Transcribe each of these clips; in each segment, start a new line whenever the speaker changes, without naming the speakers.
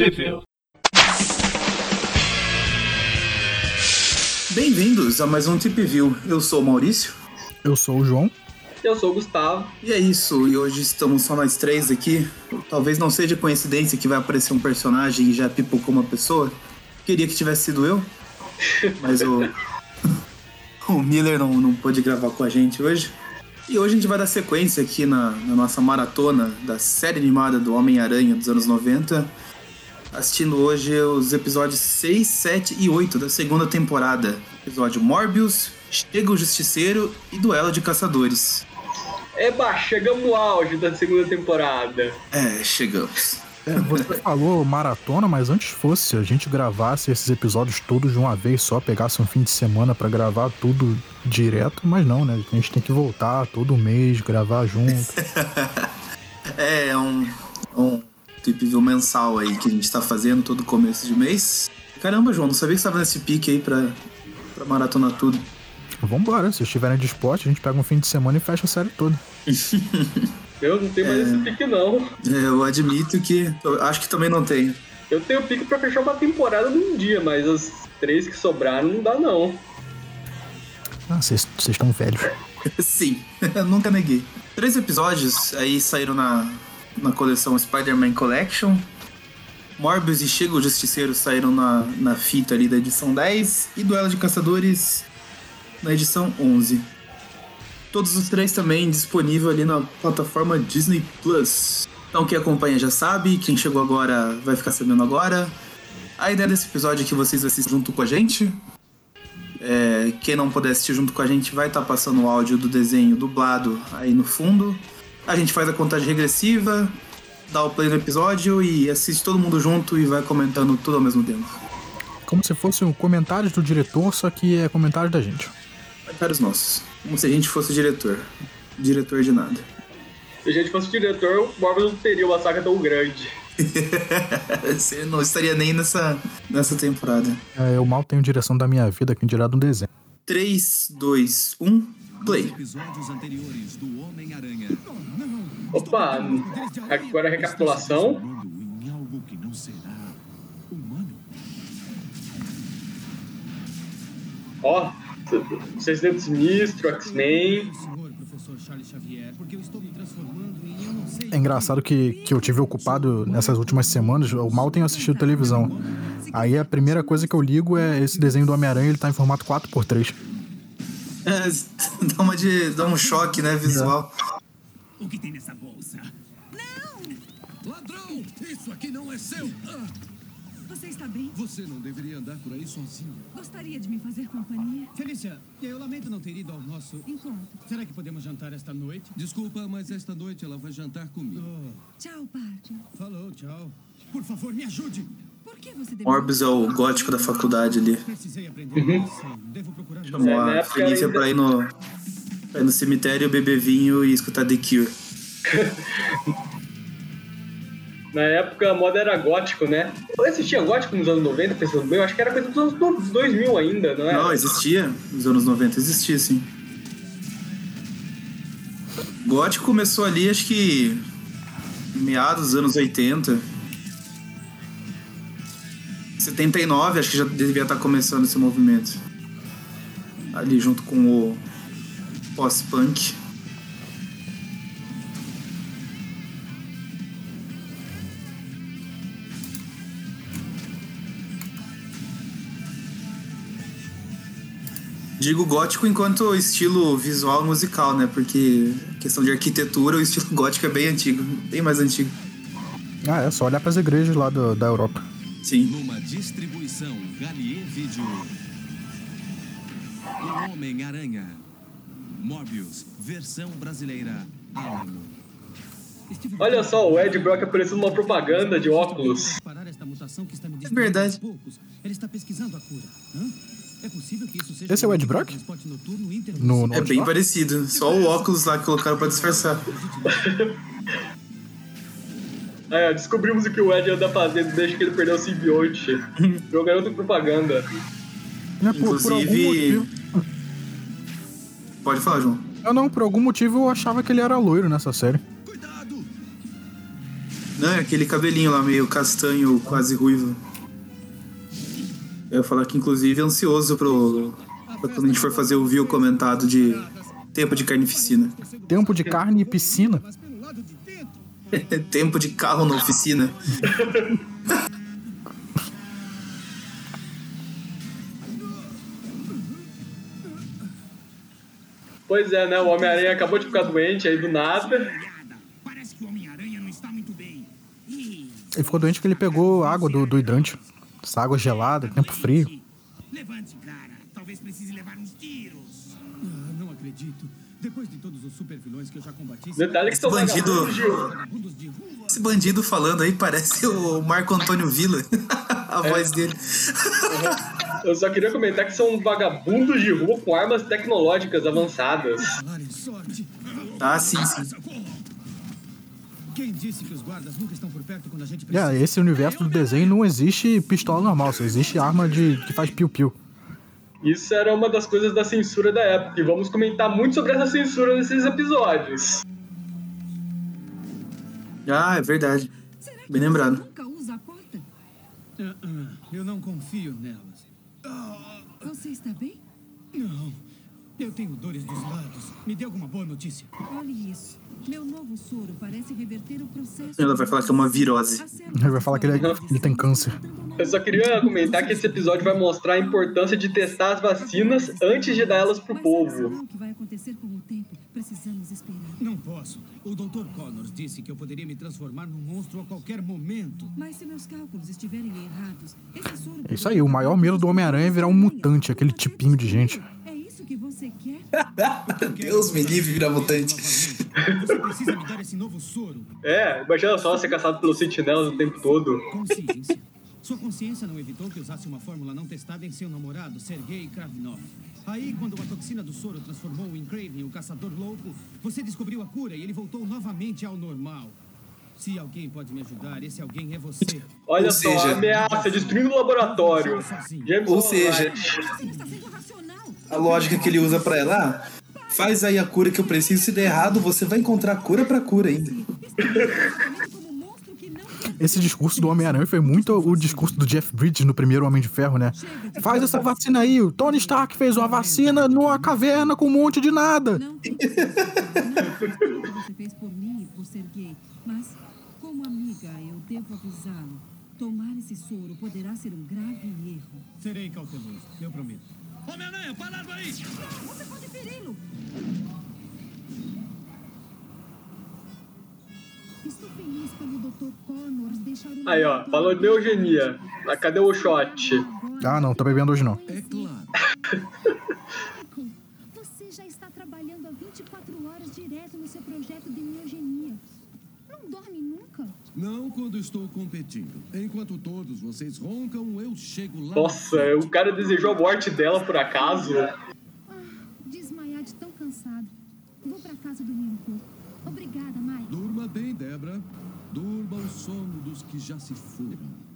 Trip
Bem-vindos a mais um Trip View. Eu sou o Maurício.
Eu sou o João.
Eu sou o Gustavo.
E é isso, e hoje estamos só nós três aqui. Talvez não seja coincidência que vai aparecer um personagem e já pipocou uma pessoa. Queria que tivesse sido eu, mas o, o Miller não, não pôde gravar com a gente hoje. E hoje a gente vai dar sequência aqui na, na nossa maratona da série animada do Homem-Aranha dos anos 90. Assistindo hoje os episódios 6, 7 e 8 da segunda temporada. Episódio Morbius, Chega o Justiceiro e Duelo de Caçadores.
Eba, chegamos no auge da segunda temporada.
É, chegamos.
É, você falou maratona, mas antes fosse, a gente gravasse esses episódios todos de uma vez só, pegasse um fim de semana para gravar tudo direto, mas não, né? A gente tem que voltar todo mês, gravar junto.
é, é um, um tipo view mensal aí que a gente tá fazendo todo começo de mês. Caramba, João, não sabia que você tava nesse pique aí pra, pra maratonar tudo.
Vambora, se estiverem dispostos, a gente pega um fim de semana e fecha a série toda.
eu não tenho mais é... esse pique, não.
É, eu admito que. Eu acho que também não tenho.
Eu tenho pique pra fechar uma temporada num dia, mas as três que sobraram não dá, não.
Ah, vocês estão velhos.
Sim, eu nunca neguei. Três episódios aí saíram na, na coleção Spider-Man Collection. Morbius e Chega o Justiceiro saíram na, na fita ali da edição 10. E Duelo de Caçadores na edição 11. Todos os três também disponível ali na plataforma Disney Plus. Então quem acompanha já sabe, quem chegou agora vai ficar sabendo agora. A ideia desse episódio é que vocês assistam junto com a gente. É, quem não puder assistir junto com a gente vai estar tá passando o áudio do desenho dublado aí no fundo. A gente faz a contagem regressiva, dá o play no episódio e assiste todo mundo junto e vai comentando tudo ao mesmo tempo.
Como se fosse um comentário do diretor, só que é comentário da gente.
Comentários nossos. Como se a gente fosse o diretor. Diretor de nada.
Se a gente fosse o diretor, o Marvel não teria uma saga tão grande.
Você não estaria nem nessa, nessa temporada.
É, eu mal tenho direção da minha vida, que dirá de um desenho.
3, 2, 1, play.
Opa, agora a recapitulação. Ó, oh, Sexteto Sinistro, X-Men.
É engraçado que, que eu tive ocupado nessas últimas semanas, eu mal tenho assistido televisão. Aí a primeira coisa que eu ligo é esse desenho do Homem-Aranha, ele tá em formato 4x3.
É, dá, uma de, dá um choque, né, visual.
O que tem nessa bolsa? Não!
Ladrão! Isso aqui não é seu! Ah.
Você está bem?
Você não deveria andar por aí sozinho.
Gostaria de me fazer companhia?
Felícia, eu lamento não ter ido ao nosso
encontro.
Será que podemos jantar esta noite? Desculpa, mas esta noite ela vai jantar comigo. Oh.
Tchau, Parker.
Falou, tchau. Por favor, me ajude.
Por que você
Orbis é o gótico da faculdade ali.
Uhum.
Chamou a Felícia ainda... pra ir no, pra ir no cemitério, beber vinho e escutar The Cure.
Na época a moda era gótico, né? Eu assistia gótico nos anos 90, pensando bem, eu acho que era coisa dos anos 2000 ainda, não é?
Não, existia. Nos anos 90 existia, sim. Gótico começou ali, acho que. meados dos anos 80. 79, acho que já devia estar começando esse movimento. Ali junto com o pós-punk. Digo gótico enquanto estilo visual musical, né? Porque questão de arquitetura, o estilo gótico é bem antigo, bem mais antigo.
Ah, é só olhar para as igrejas lá do, da Europa.
Sim.
Numa distribuição Galier Vídeo. O Homem-Aranha. Morbius, versão brasileira. Alamo.
Olha só, o Ed Brock apareceu numa propaganda de óculos.
É verdade.
Ele está pesquisando a cura. É possível que isso seja
Esse é o Ed Brock?
No, no é bem parecido. Só o óculos lá que colocaram pra disfarçar.
É, descobrimos o que o Ed anda fazendo desde que ele perdeu o simbionte. Virou garoto propaganda.
É, por, Inclusive. Por
Pode falar, João.
Eu não, por algum motivo eu achava que ele era loiro nessa série.
Não, é aquele cabelinho lá meio castanho, quase ruivo. Eu ia falar que, inclusive, é ansioso pro, pra quando a gente for fazer o view comentado de tempo de carnificina.
Tempo de carne e piscina.
Mas pelo lado de dentro.
tempo de carro na oficina.
Pois é, né? O Homem-Aranha acabou de ficar doente aí do nada.
Olhada. Parece que o Homem-Aranha não está muito bem. Ih,
Ele ficou doente que ele pegou água do, do hidrante. Essa água gelada, tempo frio.
De todos os super vilões que eu já combati,
Detalhe que
Esse bandido-
vagabundos de-
vagabundos de rua.
Esse bandido falando aí parece o Marco Antônio Villa. a voz dele.
Eu só queria comentar que são vagabundos de rua com armas tecnológicas avançadas.
Ah, sim, sim.
Quem disse que os guardas nunca estão por perto quando a gente precisa?
É, esse universo do desenho não existe pistola normal, só existe arma de que faz piu-piu.
Isso era uma das coisas da censura da época. E vamos comentar muito sobre essa censura nesses episódios.
Ah, é verdade.
Será que
Bem
você
lembrado.
nunca usa a porta?
Ah, ah, eu não confio nelas.
Você está bem?
Não. Eu tenho dores dos lados. Me dê alguma boa notícia.
Olhe isso. Meu novo soro parece reverter o processo.
Ela vai falar que é uma virose.
Ele vai falar que ele, é- ele tem câncer.
Eu só queria comentar que esse episódio vai mostrar a importância de testar as vacinas antes de dar elas pro povo.
não o que vai acontecer com o tempo? Precisamos esperar.
Não posso. O Dr. Connors disse que eu poderia me transformar num monstro a qualquer momento.
Mas se meus cálculos estiverem errados, esse soro
É isso aí, o maior medo do Homem-Aranha é virar um mutante, aquele tipinho de gente.
Você quer?
Deus me livre, virar mutante.
Você precisa me dar esse novo soro.
É, imagina só ser caçado pelos sentinelas o tempo todo.
Consciência. Sua consciência não evitou que usasse uma fórmula não testada em seu namorado, Sergei Kravinov. Aí, quando a toxina do soro transformou em Craven, o caçador louco, você descobriu a cura e ele voltou novamente ao normal. Se alguém pode me ajudar, esse alguém é você.
Olha
Ou
só,
seja-
ameaça, destruindo o laboratório.
Ou seja- A lógica que ele usa pra ela, ah, faz aí a cura que eu preciso, se der errado, você vai encontrar cura pra cura ainda.
Esse discurso do Homem-Aranha foi muito o discurso do Jeff Bridges no primeiro Homem de Ferro, né? Faz essa vacina aí. O Tony Stark fez uma vacina numa caverna com um monte de nada.
Não tem Não fiz tudo que você fez por mim e por Sergei. Mas, como amiga, eu devo avisá-lo. Tomar esse soro poderá ser um grave erro.
Serei cauteloso, eu prometo. Homem-Aranha, parado aí!
Você pode feri-lo. Estou feliz pelo Dr. Connors deixar o
Aí, ó, falou de eugenia. Mas cadê o shot?
Ah, não, tô bebendo hoje não.
É claro.
Michael, você já está trabalhando há 24 horas direto no seu projeto de neogenia. Não
quando estou competindo. Enquanto todos vocês roncam, eu chego lá.
Nossa, o cara desejou a morte dela por acaso.
Ah, desmaiar de tão cansado. Vou para casa dormir um pouco. Obrigada, Mike.
Durma bem, Debra. Durma o sono dos que já se foram.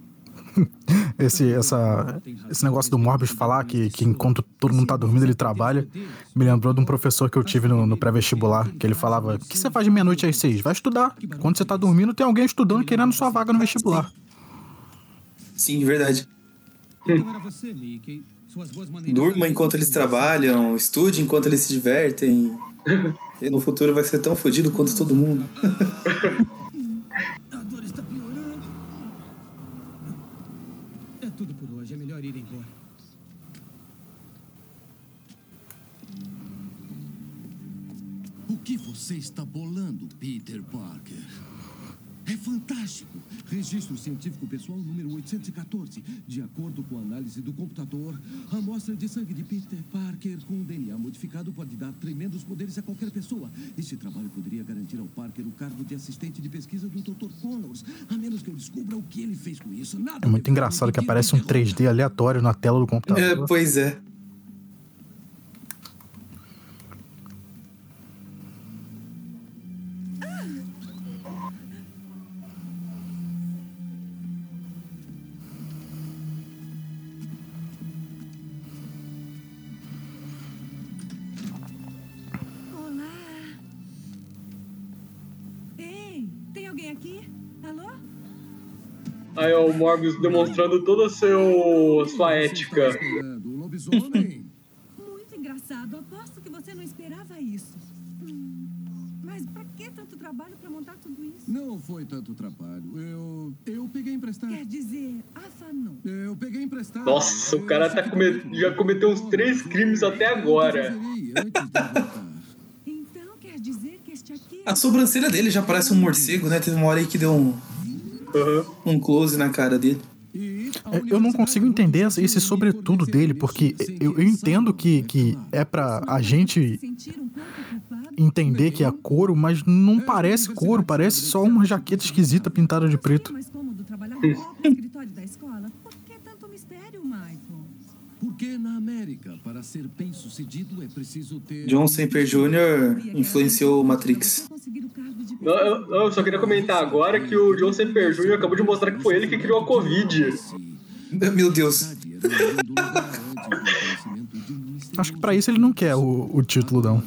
Esse, essa, esse negócio do Morbius falar que, que enquanto todo mundo tá dormindo ele trabalha, me lembrou de um professor que eu tive no, no pré-vestibular, que ele falava, o que você faz de meia-noite às seis? Vai estudar. Quando você tá dormindo, tem alguém estudando querendo sua vaga no vestibular.
Sim, verdade.
Boas maneiras...
Durma enquanto eles trabalham, estude enquanto eles se divertem. E no futuro vai ser tão fodido quanto todo mundo.
A dor está piorando. É tudo por hoje, é melhor ir embora.
O que você está bolando, Peter Parker? É fantástico. Registro científico pessoal número 814. De acordo com a análise do computador, a amostra de sangue de Peter Parker com DNA modificado pode dar tremendos poderes a qualquer pessoa. Este trabalho poderia garantir ao Parker o cargo de assistente de pesquisa do Dr. Connors, a menos que eu descubra o que ele fez com isso. Nada
É muito engraçado que aparece um 3D aleatório na tela do
É,
computador.
pois é.
Morbius demonstrando toda a seu, sua ética.
lobisomem?
Muito engraçado. Aposto que você não esperava isso. Hum, Mas pra que tanto trabalho pra montar tudo isso?
Não foi tanto trabalho. Eu. Eu peguei emprestado.
Quer dizer, afanou.
Eu peguei emprestado.
Nossa, o cara tá come-
com-
já cometeu uns três crimes até agora.
Então quer dizer que este aqui.
A sobrancelha dele já parece um morcego, né? Teve uma hora aí que deu um,
Aham.
um close na cara dele.
É, Eu não consigo entender esse sobretudo dele, porque eu, eu entendo que, que é pra a gente entender que é couro, mas não parece couro, parece só uma jaqueta esquisita pintada de preto.
É mais cômodo trabalhar no próprio escritório da escola? Por que tanto mistério, Michael?
Porque na América, para ser bem sucedido, é preciso ter.
John Semper Jr. influenciou o Matrix.
Não, eu, não, eu só queria comentar agora que o John Semper Jr. acabou de mostrar que foi ele que criou a Covid.
Meu Deus.
Acho que pra isso ele não quer o, o título, não.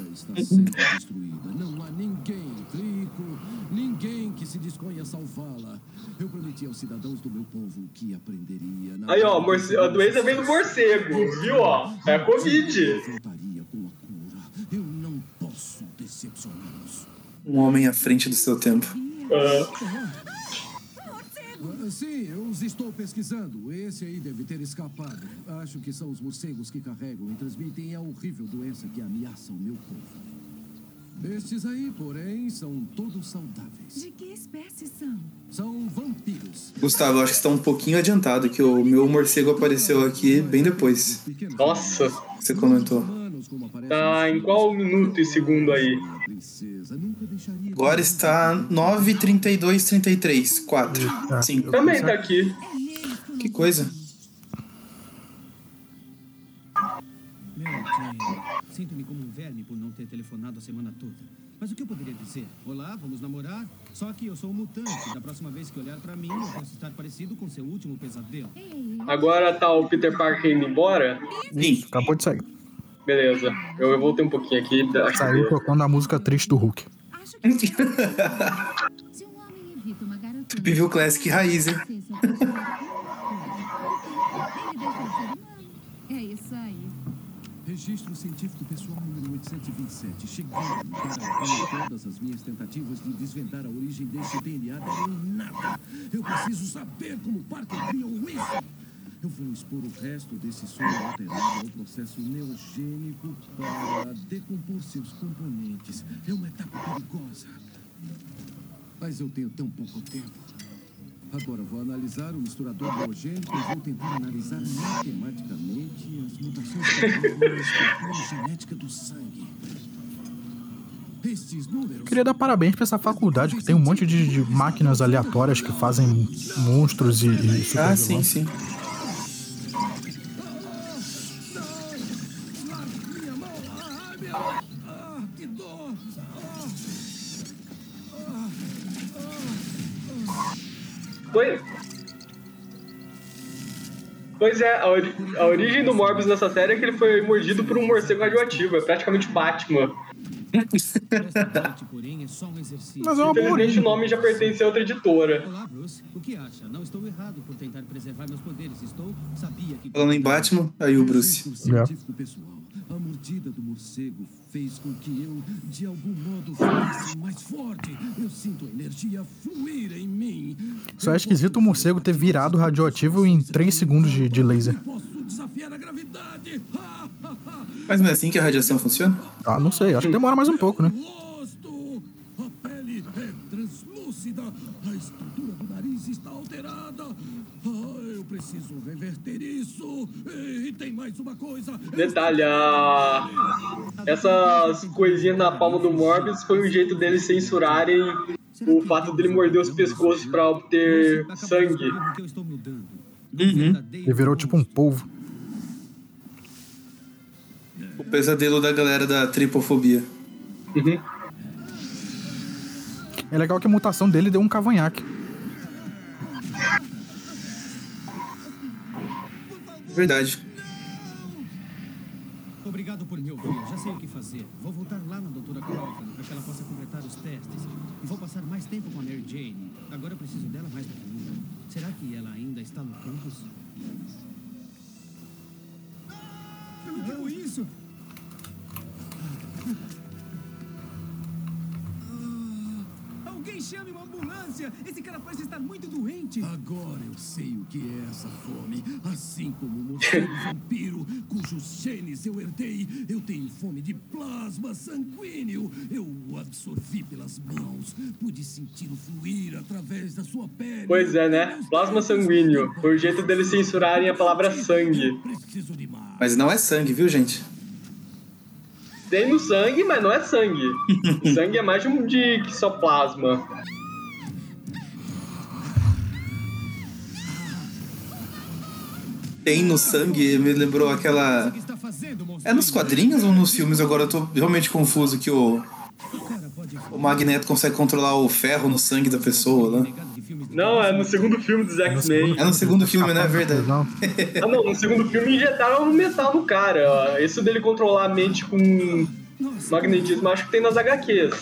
Não há ninguém rico, ninguém que se disponha a salvá-la. Prometi aos cidadãos do meu povo que aprenderia. Na
Aí, ó, morce- a doença vem do morcego, viu, ó? É a Covid.
Voltaria com a cura. Eu não posso decepcioná-los.
Um homem à frente do seu tempo.
Ah, Sim, eu os estou pesquisando. Esse aí deve ter escapado. Acho que são os morcegos que carregam e transmitem a horrível doença que ameaça o meu povo. Estes aí, porém, são todos saudáveis.
De que espécie são?
São vampiros.
Gustavo, eu acho que você tá um pouquinho adiantado, que o meu morcego apareceu aqui bem depois.
Nossa,
Você comentou.
tá em qual minuto e segundo aí?
Agora está 9, 32, 33. 4. 5.
Também tá aqui.
Que coisa.
Sinto-me como verme por não ter telefonado a semana toda. Mas o que eu poderia dizer? Olá, vamos namorar? Só que eu sou um mutante. Da próxima vez que olhar pra mim, eu posso estar parecido com seu último pesadelo.
Agora tá o Peter Parker indo embora.
Sim.
Acabou de sair.
Beleza. Eu, voltei um pouquinho aqui.
Saiu tocando a música triste do Hulk.
Acho que
se um homem evita uma garota.
Trip View Classic raiz, hein?
Registro científico pessoal número 827. Chegando para todas as minhas tentativas de desvendar a origem desse DNA deram nada. Eu preciso saber como Parker criou isso. Eu vou expor o resto desse soro alterado ao processo neogênico para decompor seus componentes. É uma etapa perigosa. Mas eu tenho tão pouco tempo. Agora vou analisar o misturador neogênico e vou tentar analisar matematicamente as mutações na estrutura genética do sangue.
Queria dar parabéns pra essa faculdade, que tem um monte de, de máquinas aleatórias que fazem monstros e, e super
Ah, sim, sim.
Pois... Pois é, a, ori- a origem do Morbius nessa série é que ele foi mordido por um morcego radioativo. É praticamente Batman.
É um.
Mas é uma boa origem.
o nome já pertence a outra editora.
Olá, Bruce. O que acha? Não estou errado por tentar preservar meus poderes. Estou? Sabia que...
Falando em Batman, aí o Bruce.
Pessoal. A mordida do morcego fez com que eu, de algum modo, ficasse mais forte. Eu sinto a energia fluir em mim.
Só é esquisito o morcego ter virado radioativo em 3 segundos de, de laser.
Posso desafiar a gravidade.
Mas não é assim que a radiação funciona?
Ah, não sei, acho que demora mais um pouco, né?
Isso. E tem mais uma coisa.
Detalhe, a... essas coisinhas na palma do Morbius foi um jeito deles censurarem o fato dele morder os pescoços pra obter sangue.
Estou mudando.
Uhum.
Ele virou tipo um polvo.
O pesadelo da galera da tripofobia.
Uhum.
É legal que a mutação dele deu um cavanhaque.
Verdade.
Obrigado por me ouvir. Já sei o que fazer. Vou voltar lá na doutora Crawford para que ela possa completar os testes. E vou passar mais tempo com a Mary Jane. Agora eu preciso dela mais do que nunca. Será que ela ainda está no campus? Não quero isso! Alguém chame uma ambulância! Esse cara parece estar muito doente!
Agora eu sei o que é essa fome. Assim como o morcego vampiro, cujos genes eu herdei, eu tenho fome de plasma sanguíneo. Eu o absorvi pelas mãos. Pude senti-lo fluir através da sua pele.
Pois é, né? Plasma sanguíneo. O jeito deles censurarem a palavra sangue.
Preciso de mais.
Mas não é sangue, viu, gente?
Tem no sangue, mas não é sangue. O sangue é mais de um de que só plasma.
Tem no sangue, me lembrou aquela. É nos quadrinhos ou nos filmes? Agora eu tô realmente confuso que o,
O
Magneto consegue controlar o ferro no sangue da pessoa
de
Não, é no segundo filme dos X-Men.
É no segundo filme, né? É verdade.
Não,
Ah, não, no segundo filme injetaram um metal no cara. ó. Isso dele controlar a mente com magnetismo, acho que tem nas HQs.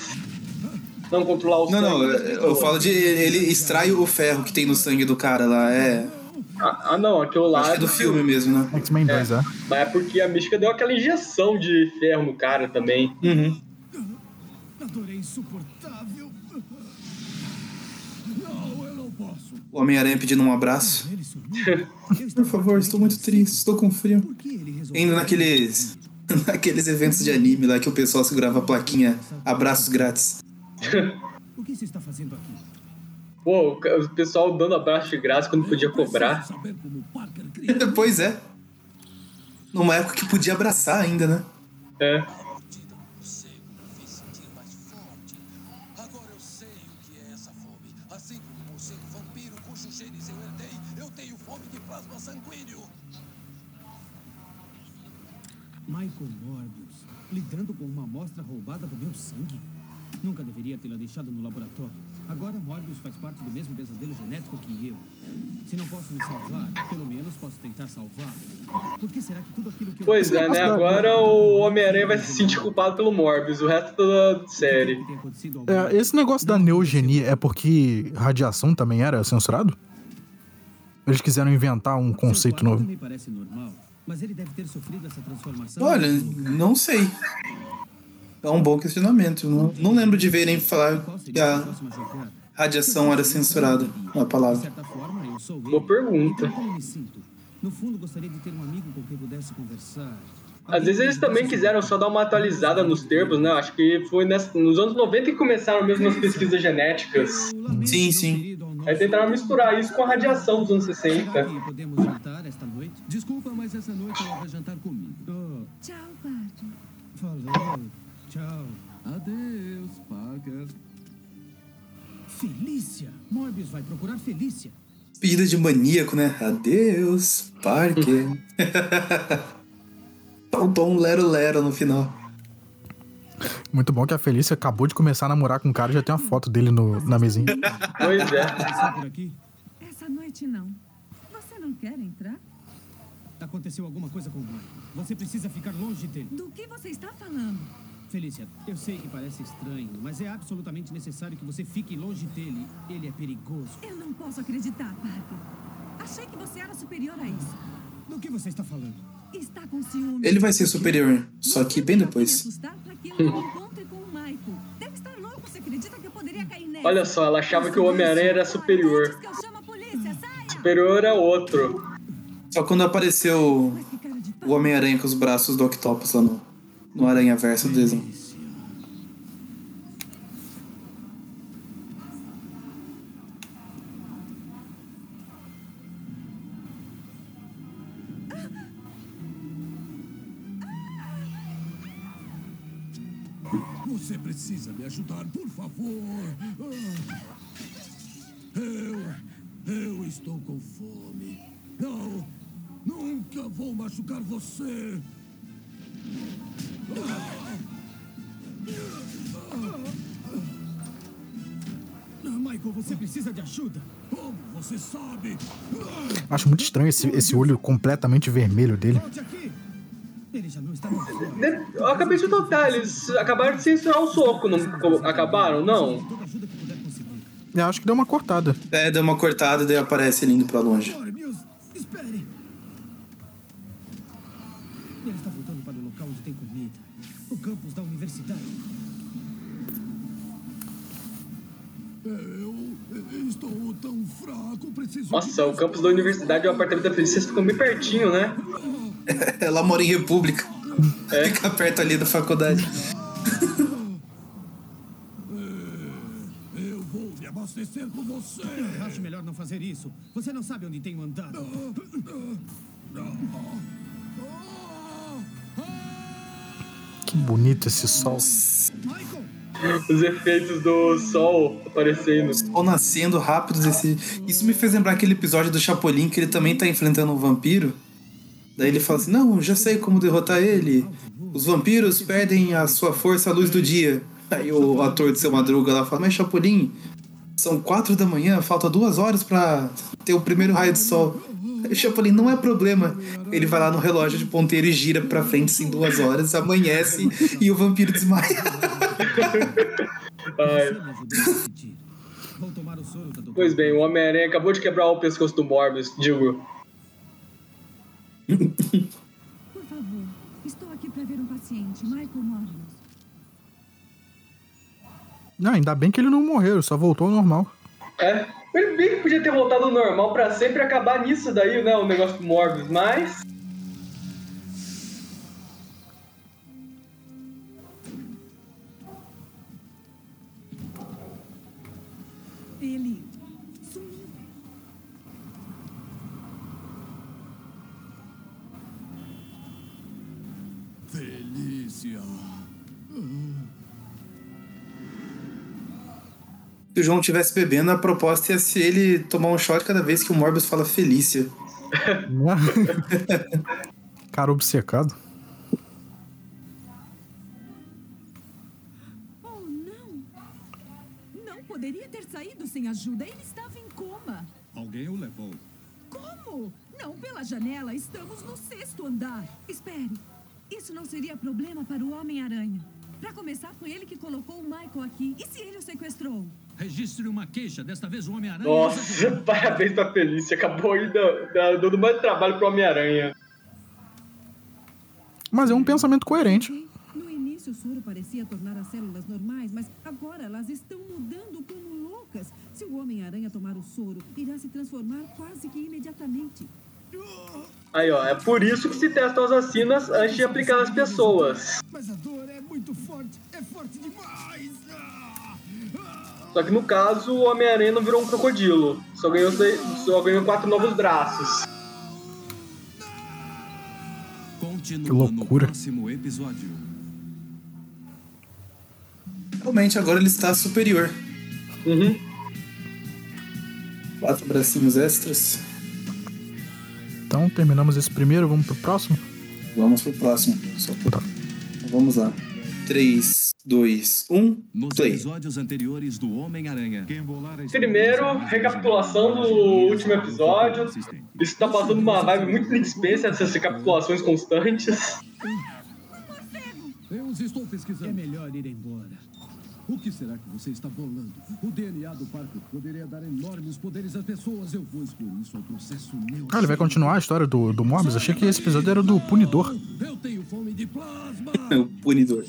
Não controlar o
Não,
sangue.
não,
das
eu falo de. Ele extrai o ferro que tem no sangue do cara lá. É.
Ah, ah, não, aquilo lá
Acho que é do filme mesmo, né?
X-Men 2, é.
Mas é porque a mística deu aquela injeção de ferro no cara também.
Uhum.
A dor é insuportável.
Não, eu não posso.
O Homem-Aranha pedindo um abraço. Por favor, estou muito triste, estou com frio. Indo naqueles. Naqueles eventos de anime lá que o pessoal segurava a plaquinha abraços grátis.
O que você está fazendo aqui?
Pô, o pessoal dando abraço de graça quando podia cobrar.
Pois é. Numa época que podia abraçar ainda, né?
É.
Agora eu sei o que é essa fome. Assim como o morcego vampiro cujos genes eu herdei, eu tenho fome de plasma sanguíneo.
Michael Morbius, lidando com uma amostra roubada do meu sangue? Nunca deveria tê-la deixado no laboratório. Agora Morbius faz parte do mesmo pesadelo genético que eu. Se não posso me salvar, pelo menos posso tentar salvá-lo. Por que será que tudo aquilo que eu
Pois é, né? Agora o Homem-Aranha vai se sentir culpado pelo Morbius, o resto da série.
É, esse negócio da neogenia é porque radiação também era censurado? Eles quiseram inventar um conceito novo.
normal, mas ele deve ter sofrido essa transformação.
Olha, não sei. É um bom questionamento. Não, não lembro de verem falar que
a
radiação era censurada na palavra.
Boa pergunta.
No fundo, gostaria de ter um amigo com quem pudesse conversar.
Às vezes eles também quiseram só dar uma atualizada nos termos, né? Acho que foi nessa- nos anos 90 que começaram mesmo as pesquisas genéticas.
Sim, sim.
Aí tentaram misturar isso com a radiação dos anos
Será
60.
que podemos jantar esta noite?
Desculpa, mas essa noite ela vai jantar comigo.
Oh,
Tchau, Parker.
falou. Tchau.
Adeus, Parker.
Felícia. Morbius vai procurar Felícia.
Pedida de maníaco, né? Adeus, Parker. Faltou um lero-lero no final.
Muito bom que a Felícia acabou de começar a namorar com um cara e já tem uma foto dele no- na mesinha.
Pois é.
Passou por aqui?
Essa noite não. Você não quer entrar?
Aconteceu alguma coisa com o Michael. Você precisa ficar longe dele.
Do que você está falando?
Felícia, eu sei que parece estranho, mas é absolutamente necessário que você fique longe dele. Ele é perigoso.
Eu não posso acreditar, Parker. Achei que você era superior a isso.
Do que você está falando?
Está com ciúme.
Ele vai ser superior, só que bem depois.
Olha só, ela achava que o Homem-Aranha era superior. Superior a outro.
Só quando apareceu o Homem-Aranha com os braços do Octopus lá no, no Aranha Verso desenho.
Você precisa me ajudar, por favor. Ah. Eu. Eu estou com fome. Não! Nunca vou machucar você!
Michael, você precisa de ajuda.
Como você sabe?
Acho muito estranho esse, esse olho completamente vermelho dele.
Eu acabei de notar, eles acabaram de censurar o soco, não acabaram? Não.
Eu acho que deu uma cortada.
É, deu uma cortada e daí aparece ele indo pra longe.
Nossa, o campus da universidade e o apartamento da princesa ficam bem pertinho, né?
Ela mora em República.
É.
Fica perto ali da faculdade.
Eu vou me abastecer com você.
Acho melhor não fazer isso. Você não sabe onde tenho andado.
Bonito esse sol.
Os efeitos do sol aparecendo.
Ou nascendo rápidos esse. Isso me fez lembrar aquele episódio do Chapolin que ele também tá enfrentando um vampiro. Daí ele fala assim: Não, já sei como derrotar ele. Os vampiros perdem a sua força à luz do dia. Aí o ator de seu madruga lá fala: Mas Chapolin, são quatro da manhã, falta duas horas pra ter o primeiro raio de sol. O Chapolin não é problema. Ele vai lá no relógio de ponteiro e gira pra frente em duas horas, amanhece e o vampiro desmaia.
Pois bem, o Homem-Aranha acabou de quebrar o pescoço do Morbius, digo.
Por favor, estou aqui para ver um paciente, Michael Morbius.
Não, ainda bem que ele não morreu, só voltou ao normal.
É, ele bem que podia ter voltado ao normal pra sempre acabar nisso daí, né? O negócio do Morbius, mas.
Ele sumiu.
Felícia.
Se o João tivesse bebendo, a proposta ia ser ele tomar um shot cada vez que o Morbius fala Felícia.
Cara obcecado.
Oh, não! Não poderia ter saído sem ajuda. Ele estava em coma.
Alguém o levou.
Como? Não pela janela. Estamos no sexto andar. Espere. Isso não seria problema para o Homem-Aranha. Para começar, foi ele que colocou o Michael aqui. E se ele o sequestrou?
Registre uma queixa. Desta vez o Homem-Aranha.
Nossa, parabéns pra Felícia. Acabou aí da- da- dando mais trabalho pro Homem-Aranha.
Mas é um pensamento coerente.
No início, o soro parecia tornar as células normais, mas agora elas estão mudando como loucas. Se o Homem-Aranha tomar o soro, irá se transformar quase que imediatamente.
Aí, ó, é por isso que se testam as vacinas antes de aplicar nas pessoas.
Mas a dor é muito forte. É forte demais. Ah!
Só que no caso, o Homem-Aranha não virou um crocodilo. Só ganhou, só ganhou quatro novos braços.
Que loucura.
Realmente, agora ele está superior.
Uhum.
Quatro bracinhos extras.
Então terminamos esse primeiro, vamos pro próximo?
Vamos pro próximo. Só
Tá.
Vamos lá. 3, 2, 1,
Nos
play.
episódios anteriores do Homem-Aranha.
Primeiro, recapitulação do último episódio. Isso tá passando uma vibe muito Spencer, essas recapitulações constantes.
Eu os estou
É
pesquisando.
melhor ir embora.
O que será que você está bolando? O DNA do Parker poderia dar enormes poderes às pessoas. Eu vou expor isso ao processo meu.
Ah, ele vai continuar a história do, do Morbius? Achei que esse episódio era do Punidor.
Eu tenho fome de plasma.
O punidor.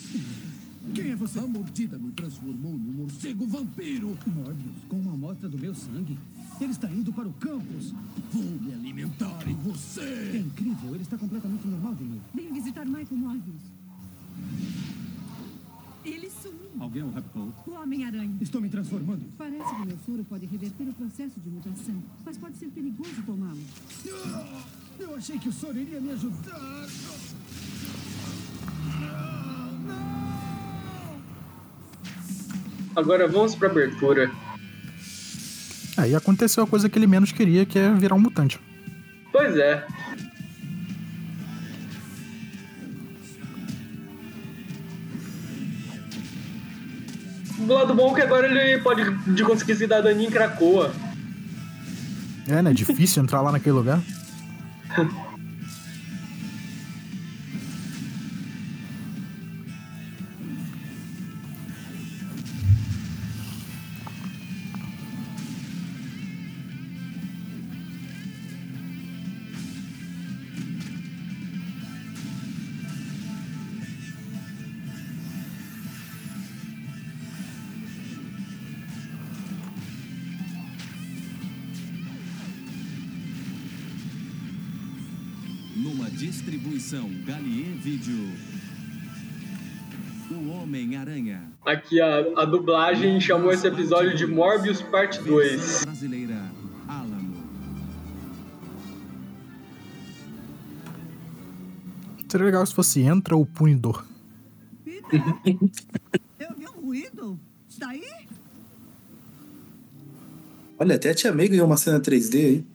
Quem é você?
A mordida me transformou num morcego vampiro.
Morbius, com uma amostra do meu sangue. Ele está indo para o campus.
Vou me alimentar em
É
você.
incrível, ele está completamente normal de novo.
Vem visitar Michael Morbius. Ele sumiu.
Alguém o raptou?
O Homem-Aranha.
Estou me transformando.
Parece que o meu soro pode reverter o processo de mutação, mas pode ser perigoso tomá-lo.
Ah, Eu achei que o soro iria me ajudar.
Agora vamos pra abertura.
Aí aconteceu a coisa que ele menos queria, que é virar um mutante.
Pois é. Do lado bom é que agora ele pode de conseguir cidadania em Cracoa.
É, né? Difícil entrar lá naquele lugar.
distribuição Galier Vídeo. O Homem-Aranha.
Aqui a, a dublagem chamou esse episódio de Morbius Parte 2.
Brasileira Alamo.
Seria legal se fosse Entra o Punidor.
Eu vi um ruído. Está aí?
Olha, até a Tia May ganhou uma cena 3D aí.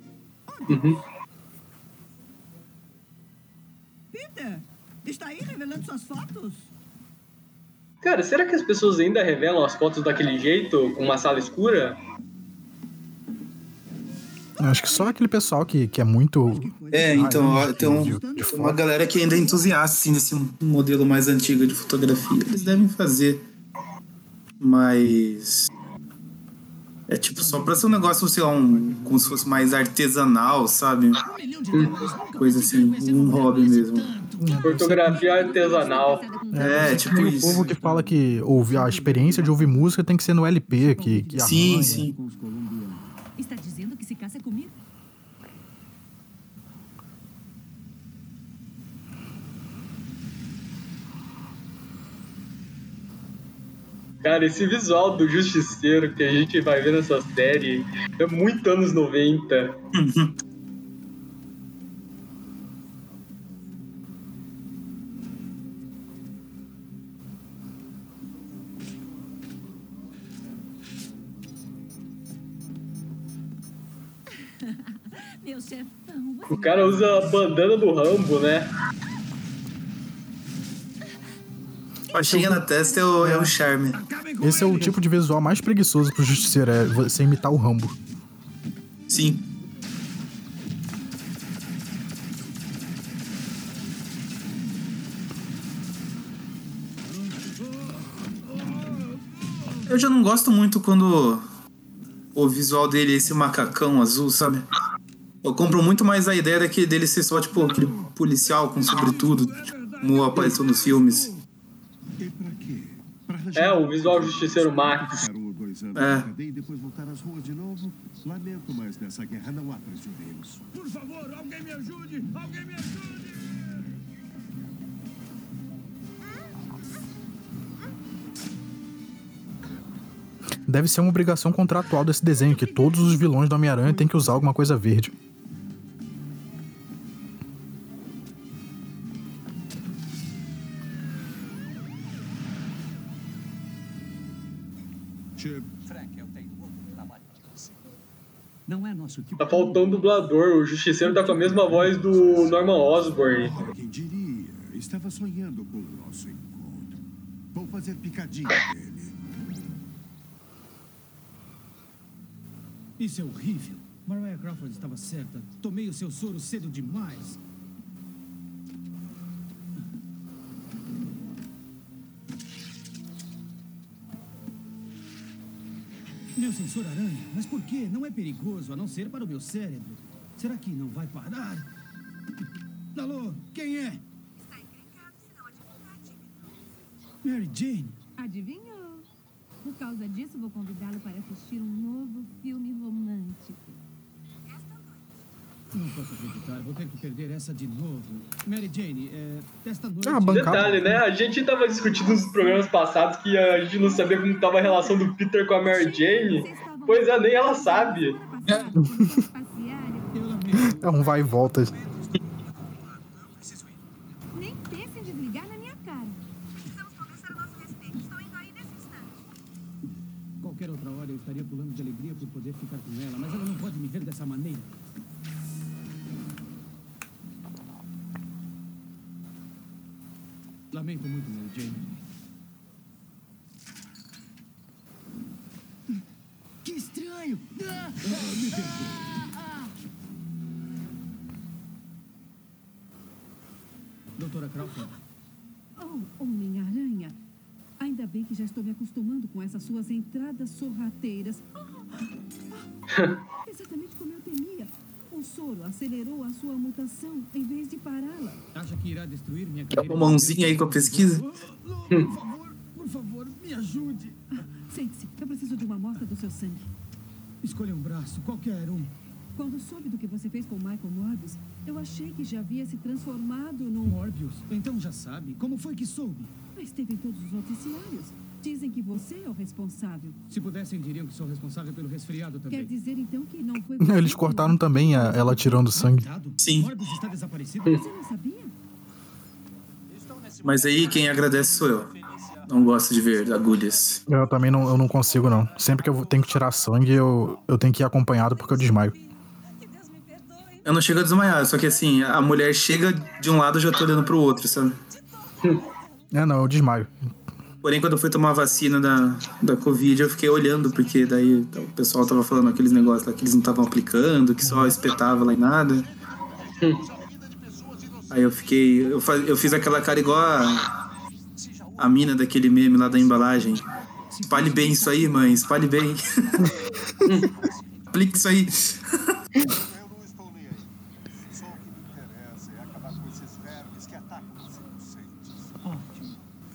Peter, está aí revelando suas fotos?
Cara, será que as pessoas ainda revelam as fotos daquele jeito, com uma sala escura?
Eu Acho que só aquele pessoal que, que é muito.
É, então
de-
tem, um-
de- de
tem uma galera que ainda é entusiasta assim, desse modelo mais antigo de fotografia. Eles devem fazer. Mas. É tipo só pra ser um negócio, sei lá, um, como se fosse mais artesanal, sabe? Coisa assim, um hobby mesmo.
Fotografia artesanal.
É, tipo
Tem o
isso.
povo que fala que ouvir a experiência de ouvir música tem que ser no LP, que, que
Sim,
arranha.
sim.
Colombianos.
Está dizendo que se caça comigo?
Cara, esse visual do Justiceiro que a gente vai ver nessa série é muito anos 90.
Meu chefão.
O cara usa a bandana do Rambo, né?
Faixinha na testa é o, é o charme.
Esse é o tipo de visual mais preguiçoso pro Justiceiro, é você imitar o Rambo.
Sim. Eu já não gosto muito quando o visual dele é esse macacão azul, sabe? Eu compro muito mais a ideia daquele dele ser só, tipo, aquele policial com sobretudo, tipo, como apareceu nos filmes.
É, o visual Justiceiro Max.
É.
Deve ser uma obrigação contratual desse desenho, que todos os vilões do Homem-Aranha têm que usar alguma coisa verde.
Tá faltando dublador. O Justiceiro tá com a mesma voz do Norman Osborn.
quem diria? Estava sonhando com o nosso encontro. Vou fazer picadinho dele.
Isso é horrível. Mariah Crawford estava certa. Tomei o seu soro cedo demais. Meu sensor aranha? Mas por quê? Não é perigoso, a não ser para o meu cérebro. Será que não vai parar? Alô, quem é?
Está encrencado, se não adivinhar.
Mary Jane.
Adivinhou? Por causa disso, vou convidá-lo para assistir um novo filme romântico.
Não posso acreditar, vou ter que perder essa de novo. Mary Jane, é, desta noite...
Ah, bancada.
Detalhe, né? A gente tava discutindo nos programas passados que a gente não sabia como tava a relação do Peter com a Mary Jane. Pois é, nem ela sabe.
É um vai e volta.
Nem pense em desligar na minha cara.
Precisamos conversar a nosso respeito. Estou indo aí nesse instante.
Qualquer outra hora eu estaria pulando de alegria por poder ficar com ela, mas ela não pode me ver dessa maneira.
Com essas suas entradas sorrateiras. Ah, ah, Exatamente como eu temia. O soro acelerou a sua mutação em vez de pará-la.
acha que irá destruir minha
Quer
carreira?
uma mãozinha aí com a pesquisa?
Por favor, por favor, me ajude.
Sente-se. Eu preciso de uma amostra do seu sangue.
Escolha um braço, qualquer um.
Quando soube do que você fez com Michael Morbius, eu achei que já havia se transformado num...
Morbius? Então já sabe. Como foi que soube?
Mas teve em todos os noticiários. Dizem que você é o responsável.
Se pudessem, diriam que sou responsável pelo resfriado também.
Quer dizer, então, que não foi
Eles cortaram também a- ela tirando sangue.
Sim.
Morbius está desaparecido?
Você não sabia?
Mas aí quem agradece sou eu. Não gosto de ver agulhas.
Eu também não, eu não consigo, não. Sempre que eu tenho que tirar sangue, eu, eu tenho que ir acompanhado porque eu desmaio.
Eu não chego a desmaiar, só que assim, a mulher chega de um lado e eu já tô olhando pro outro, sabe?
É, não, eu desmaio.
Porém, quando eu fui tomar a vacina da, da Covid, eu fiquei olhando, porque daí o pessoal tava falando aqueles negócios lá que eles não estavam aplicando, que só espetava lá e nada. Aí eu fiquei. Eu, fa- eu fiz aquela cara igual a, a mina daquele meme lá da embalagem. Espalhe bem isso aí, mãe, espalhe bem. Aplique isso aí.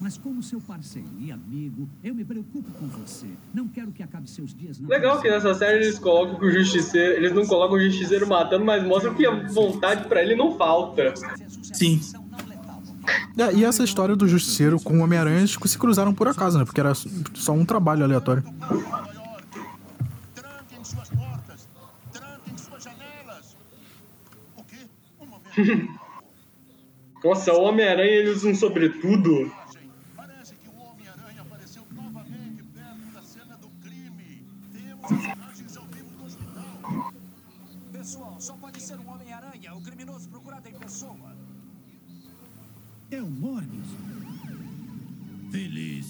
Mas como seu parceiro e amigo, eu me preocupo com você. Não quero que acabe seus dias na
Legal que nessa série eles colocam que o justiceiro. Eles não colocam o justiceiro matando, mas mostram que a vontade pra ele não falta.
Sim.
É, e essa história do Justiceiro com o Homem-Aranha eles se cruzaram por acaso, né? Porque era só um trabalho aleatório.
Nossa, o Homem-Aranha ele usa um sobretudo.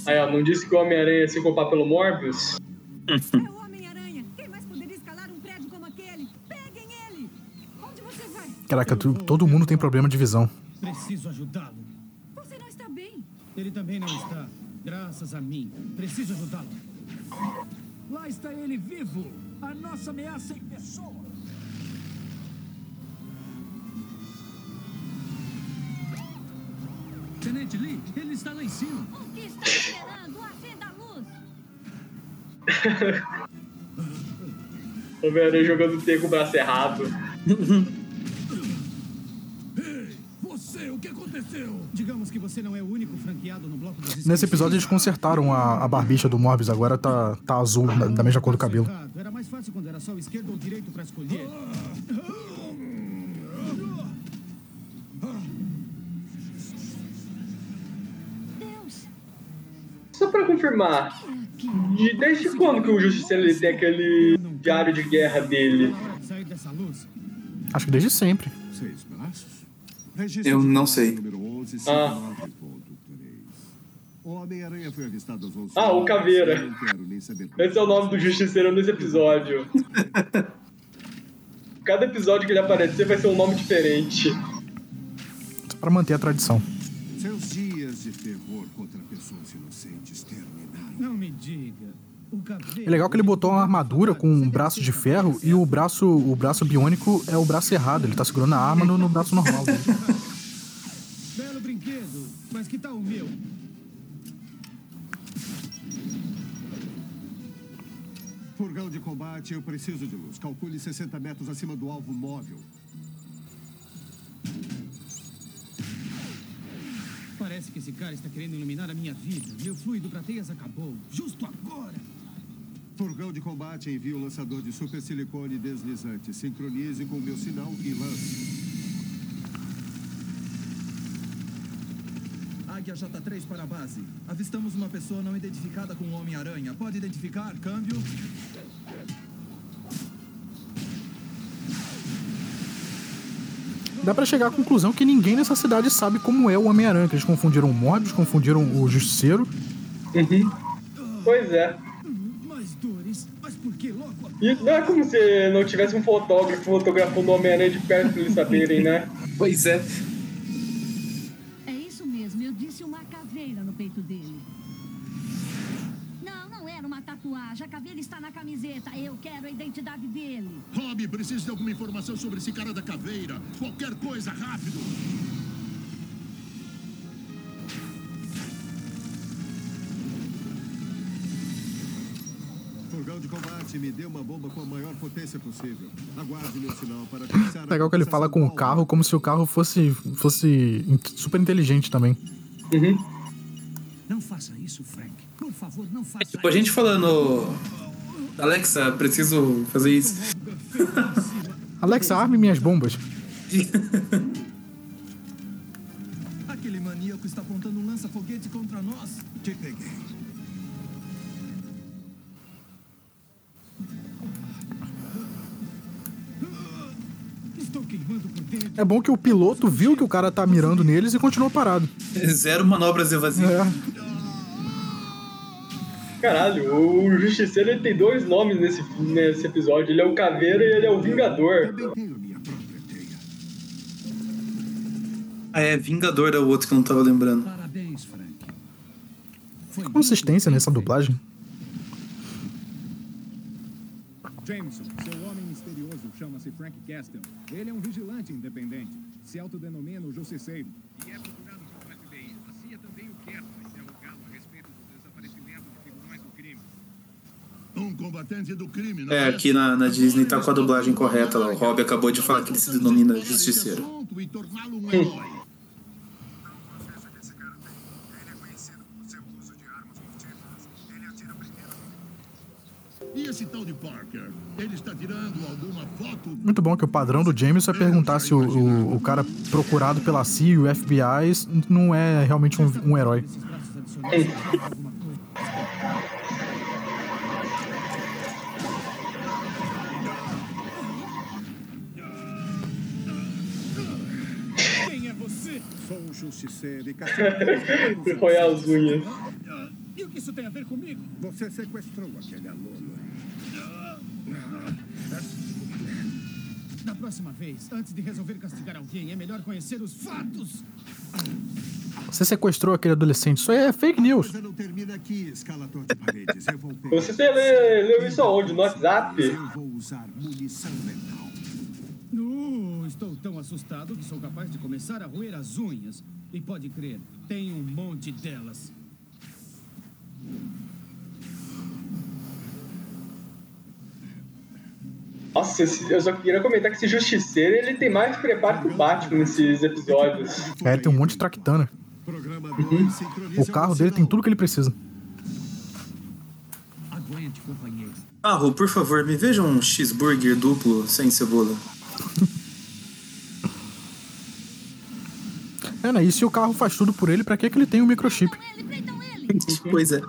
Aí, ó, não disse que o Homem-Aranha ia se culpar pelo Morbius?
É o Homem-Aranha. Quem mais poderia escalar um prédio como aquele? Peguem ele! Onde você vai?
Caraca, tu- todo mundo tem problema de visão.
Preciso ajudá-lo.
Você não está bem.
Ele também não está. Graças a mim. Preciso ajudá-lo.
Lá está ele vivo. A nossa ameaça em pessoa. Tenente Lee, ele está lá em cima.
O que está
Homem-Aranha jogando T com o braço errado.
Você, o que aconteceu? Digamos que você não é o único franqueado no bloco dos
Nesse episódio eles consertaram a, a barbicha do Morbius, agora tá, tá azul, da, da mesma cor do cabelo.
Era mais fácil quando era só o esquerdo ou direito pra escolher.
Deus,
Só pra confirmar, de- desde quando que o Justiceiro ele tem aquele diário de guerra dele?
Acho que desde sempre.
Eu não sei.
Número 11,
Ah.
59.3. O Homem-Aranha foi avistado às 11
Ah, o Caveira. Esse é o nome do Justiceiro nesse episódio. Cada episódio que ele aparecer vai ser um nome diferente.
Só pra manter a tradição.
Seus dias de terror contra pessoas inocentes terminaram.
Não me diga.
É legal que ele botou uma armadura com um braço de ferro e o braço, o braço biônico é o braço errado. Ele tá segurando a arma no, no braço normal.
Belo brinquedo. Mas que tal o meu?
Furgão de combate, eu preciso de luz. Calcule 60 metros acima do alvo móvel.
Parece que esse cara está querendo iluminar a minha vida. Meu fluido pra teias acabou. Justo agora.
Furgão de combate, envie o lançador de super silicone deslizante. Sincronize com o meu sinal e lance.
Águia J3 para a base. Avistamos uma pessoa não identificada com o Homem-Aranha. Pode identificar? Câmbio.
Dá pra chegar à conclusão que ninguém nessa cidade sabe como é o Homem-Aranha. Que eles confundiram o Morbius, confundiram o Justiceiro.
Pois é.
Mais dores. Mas por que logo agora?
E não é como se não tivesse um fotógrafo fotografando o Homem-Aranha de perto pra eles saberem, né?
Pois é
alguma informação sobre esse cara da caveira. Qualquer coisa, rápido. Furgão de combate, me dê uma bomba com a maior potência possível. Aguarde meu sinal para começar a
Legal que ele fala com o carro como se o carro fosse, fosse super inteligente também.
Não faça isso, Frank. Por favor, não faça
Tipo, a gente falando. Alexa, preciso fazer isso.
Alexa, arme minhas bombas.
Aquele maníaco está apontando um lança-foguete contra nós.
Te peguei.
É bom que o piloto viu que o cara tá mirando neles e continuou parado.
Zero manobras evasivas.
É.
Caralho, o Justiceiro ele tem dois nomes nesse, nesse episódio. Ele é o Caveira e ele é o Vingador.
Ah, é, Vingador é o outro que eu não tava lembrando.
Parabéns, Frank.
Que consistência nessa dublagem.
Jameson, seu homem misterioso chama-se Frank Castle. Ele é um vigilante independente. Se autodenomina o Justiceiro. E é procurado pelo FBI. A CIA também o quer para interrogá-lo a respeito do desaparecimento de figurões do crime.
Um combatente do crime, não
É, aqui na, na Disney tá com a dublagem correta lá. O Rob acabou de falar que ele se denomina Justiceiro.
E um herói. E esse tal de Parker? Ele está tirando alguma foto?
Muito bom que o padrão do James é perguntar se o, o, o cara procurado pela CIA e o FBI não é realmente um, um herói.
Justiceiro e
Foi as unhas.
E o que isso tem a ver comigo?
Você sequestrou aquele aluno.
Da próxima vez, antes de resolver castigar alguém, é melhor conhecer os fatos.
Você sequestrou aquele adolescente. Isso aí é fake news.
Não termina aqui, escalador de paredes. Eu vou pegar.
Você leu, isso aonde? No WhatsApp?
Eu vou usar munição letal.
Estou tão assustado que sou capaz de começar a roer as unhas. E pode crer, tem um monte delas.
Nossa, esse- eu só queria comentar que esse Justiceiro ele tem mais preparo que o Batman nesses episódios.
É, tem um monte de tractana. O carro dele tem tudo que ele precisa.
Aguente, companheiro.
Carro, por favor, me veja um cheeseburger duplo sem cebola.
É, né? E se o carro faz tudo por ele, pra que, que ele tem um microchip?
pois é.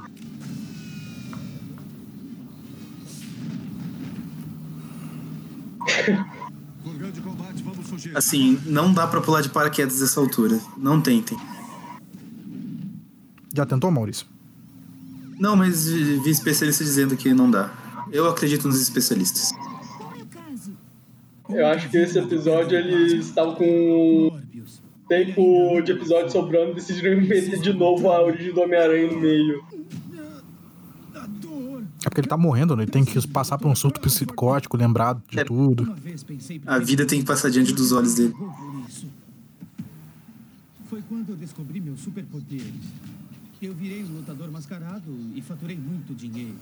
Assim, não dá pra pular de paraquedas dessa altura. Não tentem.
Já tentou, Maurício?
Não, mas vi vi especialista dizendo que não dá. Eu acredito nos especialistas.
Eu acho que esse episódio eles estavam com tempo de episódio sobrando e decidiram meter de novo a origem do Homem-Aranha no meio.
É porque ele tá morrendo, né? Ele tem que passar por um surto psicótico, lembrar de tudo.
A vida tem que passar diante dos olhos dele.
Foi quando eu descobri meus superpoderes. Eu virei um lutador mascarado e faturei muito dinheiro.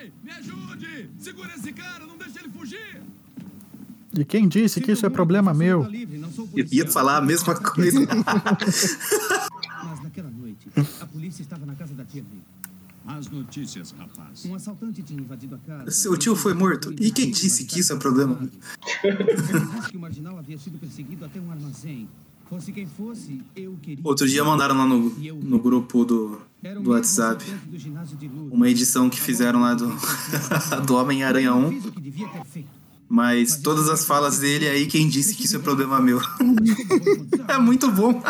Ei, me ajude! Segura esse cara, não deixe ele fugir!
E quem disse que isso é problema meu?
Eu ia falar a mesma coisa.
Mas naquela noite, a polícia estava na casa da tia.
As notícias, rapaz.
Um assaltante tinha invadido a casa.
Seu tio foi morto. E quem disse que isso é problema?
Que o marginal havia sido perseguido até um armazém. Fosse quem fosse, eu queria.
Outro dia mandaram lá no, no grupo do, do WhatsApp uma edição que fizeram lá do, do Homem-Aranha 1. Mas todas as falas dele aí, quem disse que isso é problema meu? é muito bom.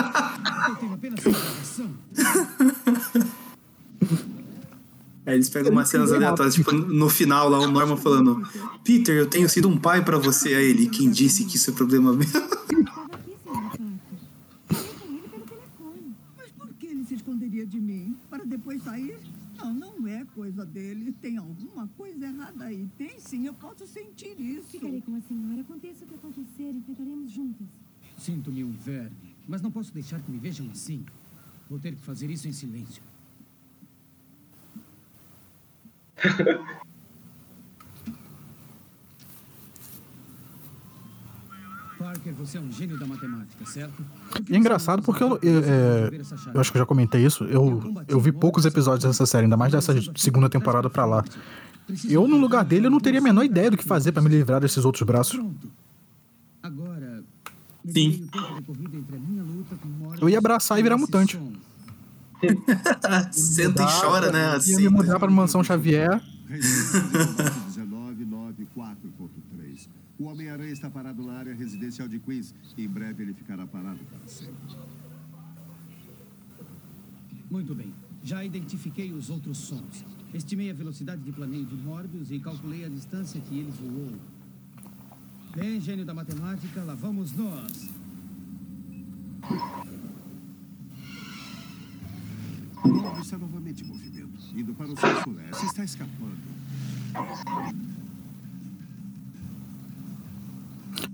Aí eles pegam umas cenas aleatórias, tipo, no final lá o Norman falando: Peter, eu tenho sido um pai pra você. Aí ele, quem disse que isso é problema meu?
Mas por que ele se esconderia de mim? Para depois sair? Não, não é coisa dele. Tem alguma coisa errada aí. Tem sim, eu posso sentir isso.
Ficarei com a senhora. Aconteça o que acontecer, enfrentaremos juntas.
Sinto-me um verme, mas não posso deixar que me vejam assim. Vou ter que fazer isso em silêncio. Parker, você é um gênio da matemática, certo?
E é engraçado porque eu, eu, é, eu acho que eu já comentei isso. Eu, eu vi poucos episódios dessa série, ainda mais dessa segunda temporada pra lá. Eu, no lugar dele, eu não teria a menor ideia do que fazer pra me livrar desses outros braços.
Agora,
Sim.
Eu ia abraçar e virar mutante.
Senta e chora, né?
Ia
Assim.
me mudar pra mansão Xavier.
19994.3. O Homem-Aranha está parado na área residencial de Queens. Em breve ele ficará parado para sempre.
Muito bem. Já identifiquei os outros sons. Estimei a velocidade de planeio de Morbius e calculei a distância que ele voou. Bem, gênio da matemática, lá vamos nós.
Morbius está novamente em movimento. Indo para o sul-suleste. Está escapando.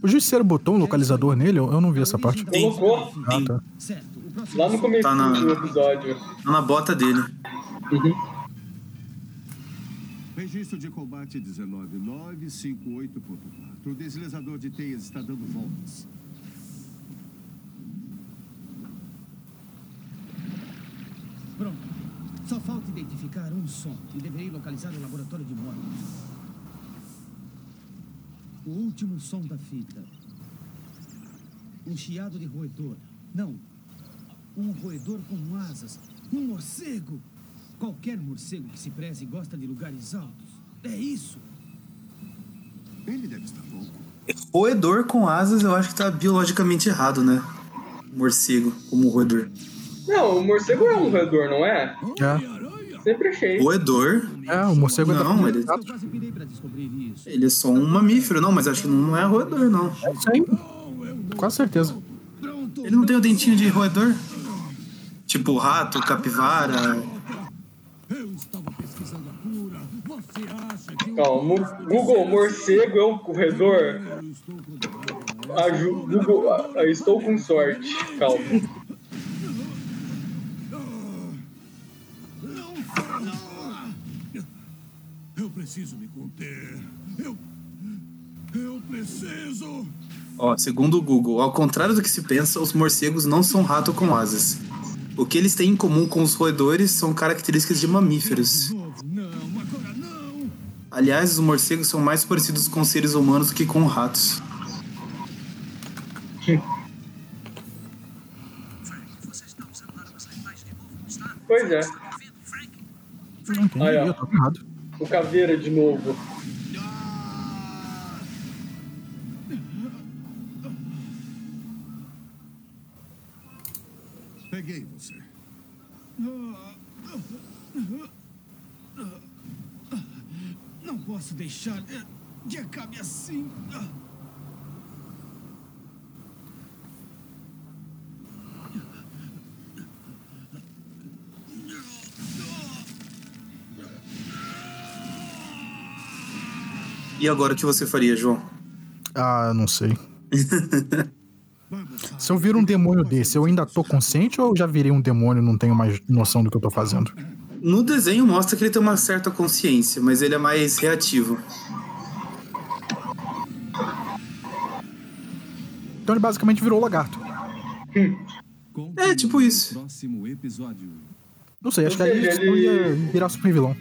O Justiceiro botou um localizador nele? Eu eu não vi essa parte.
Colocou
Ah, tá.
lá no começo
Tá na-
do episódio.
Tá na bota dele.
Registro de combate 19958.4. O deslizador de teias está dando voltas.
Pronto. Só falta identificar um som e deverei localizar o laboratório de Morbius. O último som da fita. Um chiado de roedor. Não. Um roedor com asas. Um morcego. Qualquer morcego que se preze gosta de lugares altos. É isso.
Ele deve estar louco.
Roedor com asas, eu acho que tá biologicamente errado, né? Morcego, como roedor.
Não, o morcego é um roedor, não é?
É.
Sempre achei.
Roedor?
É, o morcego é
Não, ele, ele é só um mamífero, não, mas acho que não é roedor, não.
Sim. Quase certeza.
Ele não tem o dentinho de roedor? Tipo rato, capivara.
Calma. Google, morcego é um corredor? Aju Google, estou com sorte. Calma.
Preciso me conter. Eu. Eu preciso.
Ó, segundo o Google, ao contrário do que se pensa, os morcegos não são rato com asas. O que eles têm em comum com os roedores são características de mamíferos. Aliás, os morcegos são mais parecidos com seres humanos do que com ratos.
Pois é.
Não entendi, eu tô errado.
O caveira de novo.
Peguei você.
Não posso deixar que acabe assim.
E agora o que você faria, João?
Ah, não sei. Se eu vir um demônio desse, eu ainda tô consciente ou eu já virei um demônio e não tenho mais noção do que eu tô fazendo?
No desenho mostra que ele tem uma certa consciência, mas ele é mais reativo.
Então ele basicamente virou lagarto.
É, tipo isso.
Próximo episódio.
Não sei, acho que aí ele- ia virar super vilão.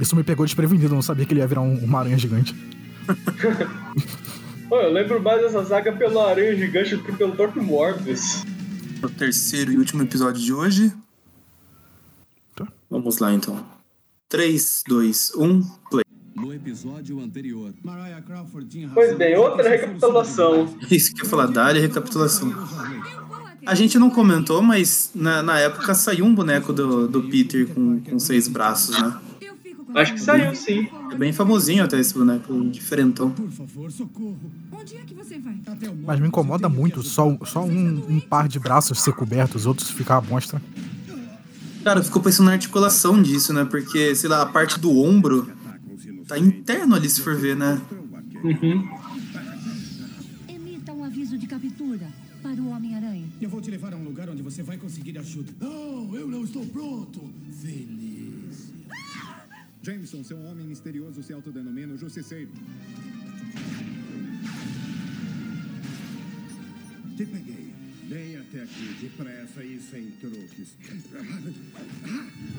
Isso me pegou desprevenido, não sabia que ele ia virar um- uma aranha gigante.
Pô, eu lembro mais dessa saga pelo Aranha Gigante do que pelo próprio Morbius.
O terceiro e último episódio de hoje.
Tá.
Vamos lá então. 3, 2, 1, play.
No episódio anterior.
Mariah Crawford tinha razão.
Pois bem, outra recapitulação.
Isso que eu ia falar, dá-lhe recapitulação. A gente não comentou, mas na, na época saiu um boneco do, do Peter com, com seis braços, né?
Acho que saiu sim.
É bem famosinho até esse boneco, diferentão.
Por favor, socorro.
Onde é que você vai?
Até o
Mas me incomoda muito só, só um, um par de braços ser coberto, os outros ficar à mostra.
Cara, eu fico pensando na articulação disso, né? Porque, sei lá, a parte do ombro tá interno ali, se for ver, né?
Emita
misterioso se autodenomina o Justiceiro.
Te peguei. Vem até aqui depressa e sem truques.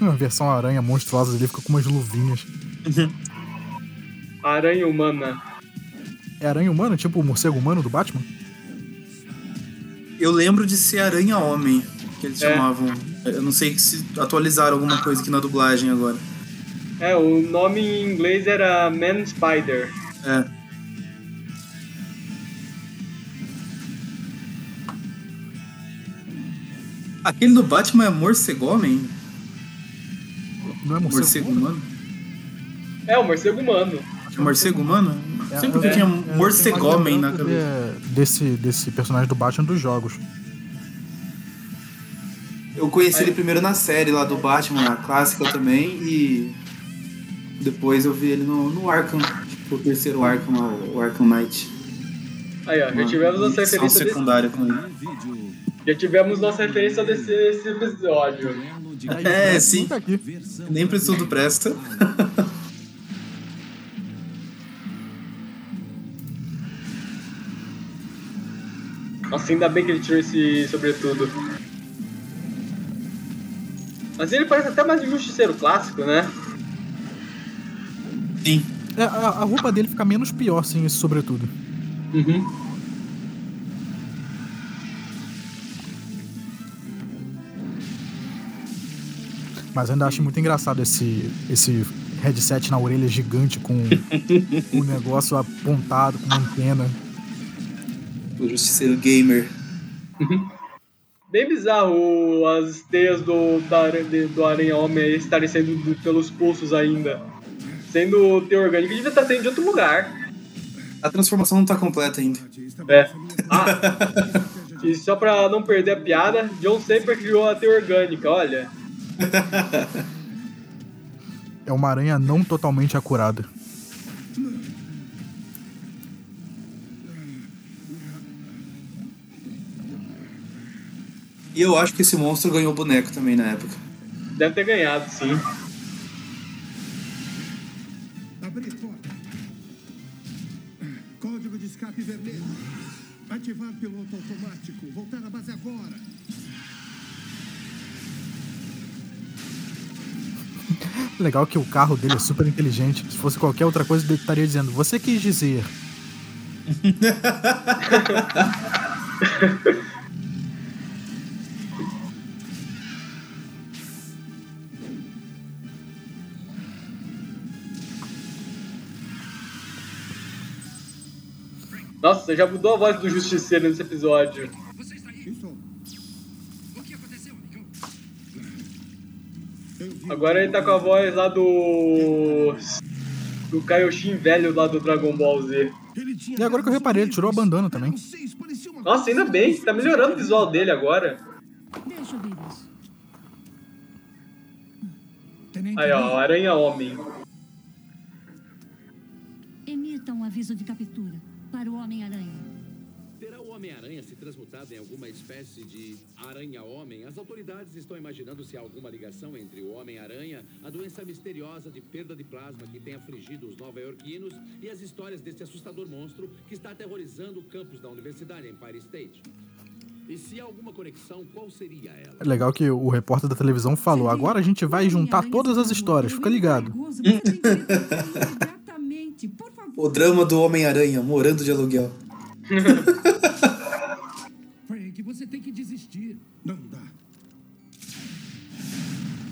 A versão aranha monstruosa dele fica com umas luvinhas.
Aranha humana.
É aranha humana, tipo o morcego humano do Batman?
Eu lembro de ser Aranha Homem, que eles
É.
chamavam. Eu não sei se atualizaram alguma coisa aqui na dublagem agora.
É, o nome em inglês era Man Spider.
É. Aquele do Batman é Morcego Homem?
Não é
morcego, humano?
É, o morcego humano.
É morcego humano? Sempre que
É,
tinha
é,
morcego homem na cabeça.
de- Desse, desse personagem do Batman dos jogos.
Eu conheci ele primeiro na série lá do Batman, na clássica também, e depois eu vi ele no, no Arkham, tipo, o terceiro Arkham, o Arkham Knight.
Aí, ó, já tivemos nossa referência desse...
secundária com ele.
Já tivemos nossa referência desse, desse episódio.
É, sim. Nem pra tudo presta.
Nossa, ainda bem que ele tirou esse sobretudo. Mas ele parece até mais um justiceiro clássico, né?
Sim.
É, a, a roupa dele fica menos pior sem esse sobretudo.
Uhum.
Mas ainda acho muito engraçado esse, esse headset na orelha gigante com o negócio apontado, com uma antena.
O Justiceiro Gamer.
Bem bizarro as teias do, da, do Aranha-Homem aí estarem saindo do- pelos pulsos ainda. Sendo teu orgânico, devia estar saindo de outro lugar.
A transformação não tá completa ainda.
É. Ah, e só pra não perder a piada, John sempre criou a teia orgânica, olha.
É uma aranha não totalmente acurada.
E eu acho que esse monstro ganhou boneco também na época.
Deve ter ganhado, sim.
Abrir porta. Código de escape vermelho. Ativar piloto automático. Voltar à base agora.
Legal que o carro dele é super inteligente. Se fosse qualquer outra coisa, ele estaria dizendo: Você quis dizer.
Nossa, já mudou a voz do Justiceiro nesse episódio. Agora ele tá com a voz lá do. do Kaioshin velho lá do Dragon Ball Z.
E agora que eu reparei, ele tirou a bandana também.
Nossa, ainda bem, tá melhorando o visual dele agora.
Deixa eu ver isso.
Aí, ó, Aranha Homem.
Emita um aviso de captura para o Homem-Aranha.
Terá o Homem-Aranha se transmutado em alguma espécie de aranha-homem? As autoridades estão imaginando se há alguma ligação entre o Homem-Aranha, a doença misteriosa de perda de plasma que tem afligido os nova-iorquinos e as histórias desse assustador monstro que está aterrorizando o campus da Universidade Empire State. E se há alguma conexão, qual seria ela?
É legal que o repórter da televisão falou: Agora a gente vai juntar todas as histórias, fica ligado.
Imediatamente, por favor.
O drama do Homem-Aranha, morando de aluguel.
Frank, você tem que desistir.
Não dá.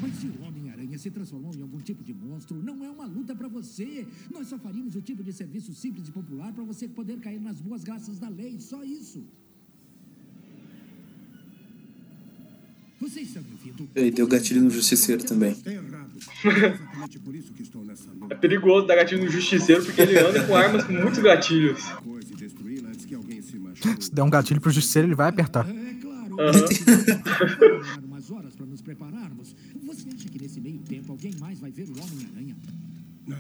Mas se o Homem-Aranha se transformou em algum tipo de monstro, não é uma luta pra você. Nós só faríamos o tipo de serviço simples e popular pra você poder cair nas boas graças da lei. Só isso. Vocês estão me ouvindo?
E deu gatilho no Justiceiro também.
por isso que estou nessa luta.
É perigoso dar gatilho no Justiceiro porque ele anda com armas com muitos gatilhos.
Se
der um gatilho pro justiceiro, ele vai apertar.
Aham.
umas horas pra nos prepararmos. Você acha que nesse meio tempo alguém mais vai ver o Homem-Aranha?
Não.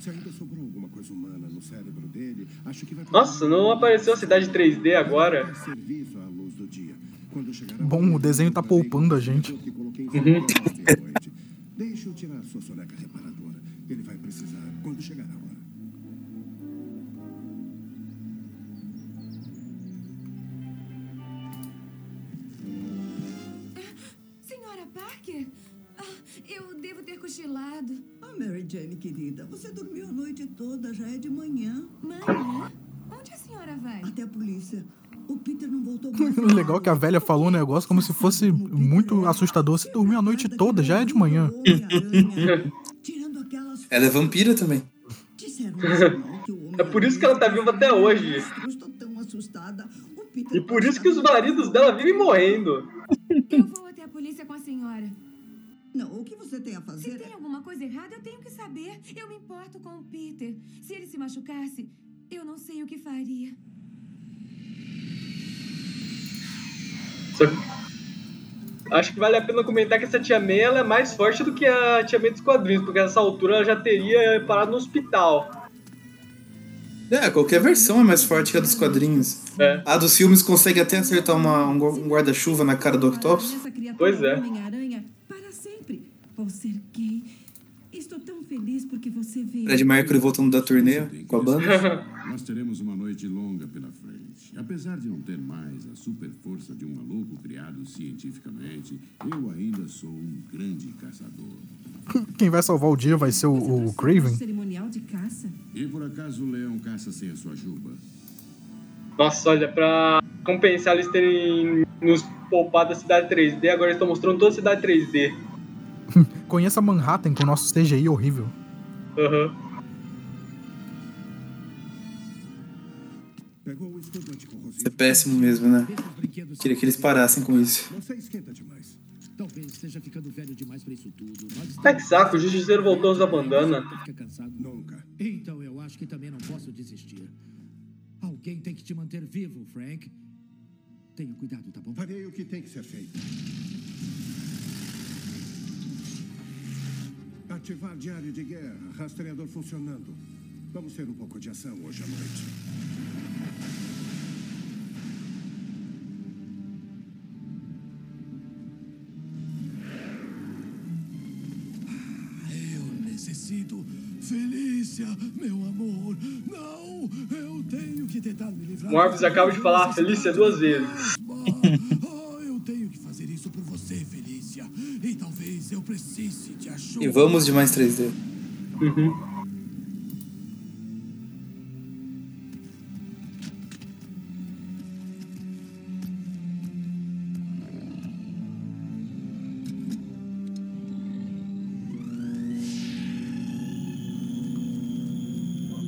Se ainda sobrou alguma coisa humana no cérebro dele, acho que vai
Nossa, não apareceu a cidade 3D agora?
Bom, o desenho tá poupando a gente.
Uhum. Deixa eu tirar sua soneca reparadora. Ele vai precisar quando chegar a hora.
Senhora Parker? Ah, eu devo ter cochilado.
Ah, Mary Jane, querida, você dormiu a noite toda, já é de manhã.
Manhã? Onde a senhora vai?
Até a polícia. O Peter não voltou mais.
O legal é que a velha falou um negócio como se fosse muito assustador. Você dormiu a noite toda, já é de manhã.
Ela é vampira também.
É por isso que ela tá viva até hoje.
tão assustada. O
E por isso que os maridos dela vivem morrendo.
Eu vou até a polícia com a senhora.
Não, o que você tem a
Se
fazer?
tem alguma coisa errada, eu tenho que saber. Eu me importo com o Peter. Se ele se machucasse, eu não sei o que faria.
Acho que vale a pena comentar que essa tia May ela é mais forte do que a tia May dos quadrinhos, porque nessa altura ela já teria parado no hospital.
É, qualquer versão é mais forte que a dos quadrinhos.
É.
A dos filmes consegue até acertar uma, um gu- guarda-chuva na cara do Octopus.
Pois é.
Homem-Aranha para sempre. Por ser gay. Estou tão feliz porque você veio.
Fred Mercury voltando da turnê com a banda.
Nós teremos uma noite longa pela frente. Apesar de não ter mais a super força de um maluco criado cientificamente, eu ainda sou um grande caçador.
Quem vai salvar o dia vai ser o, o Craven.
Cerimonial de caça.
E por acaso o leão caça sem a sua juba?
Nossa, olha, pra compensar eles terem nos poupado a cidade 3D, agora eles estão mostrando toda a cidade 3D.
Conheça Manhattan com o nosso CGI horrível.
Aham.
Pegou
Isso é péssimo mesmo, né? Queria que eles parassem com isso.
Você esquenta demais.
Talvez esteja ficando velho demais pra isso tudo. Nós
Tá que saco, o justiceiro voltou a usar bandana.
Fica cansado.
Nunca.
Então eu acho que também não posso desistir. Alguém tem que te manter vivo, Frank. Tenha cuidado, tá bom?
Farei o que tem que ser feito. Ativar diário de guerra, rastreador funcionando. Vamos ter um pouco de ação hoje à noite.
Felícia, meu amor. Não, eu tenho que tentar me livrar.
Morbius acaba de falar Felícia duas vezes.
Ah, eu tenho que fazer isso por você, Felícia. E talvez eu precise de ajuda.
E vamos de mais 3D.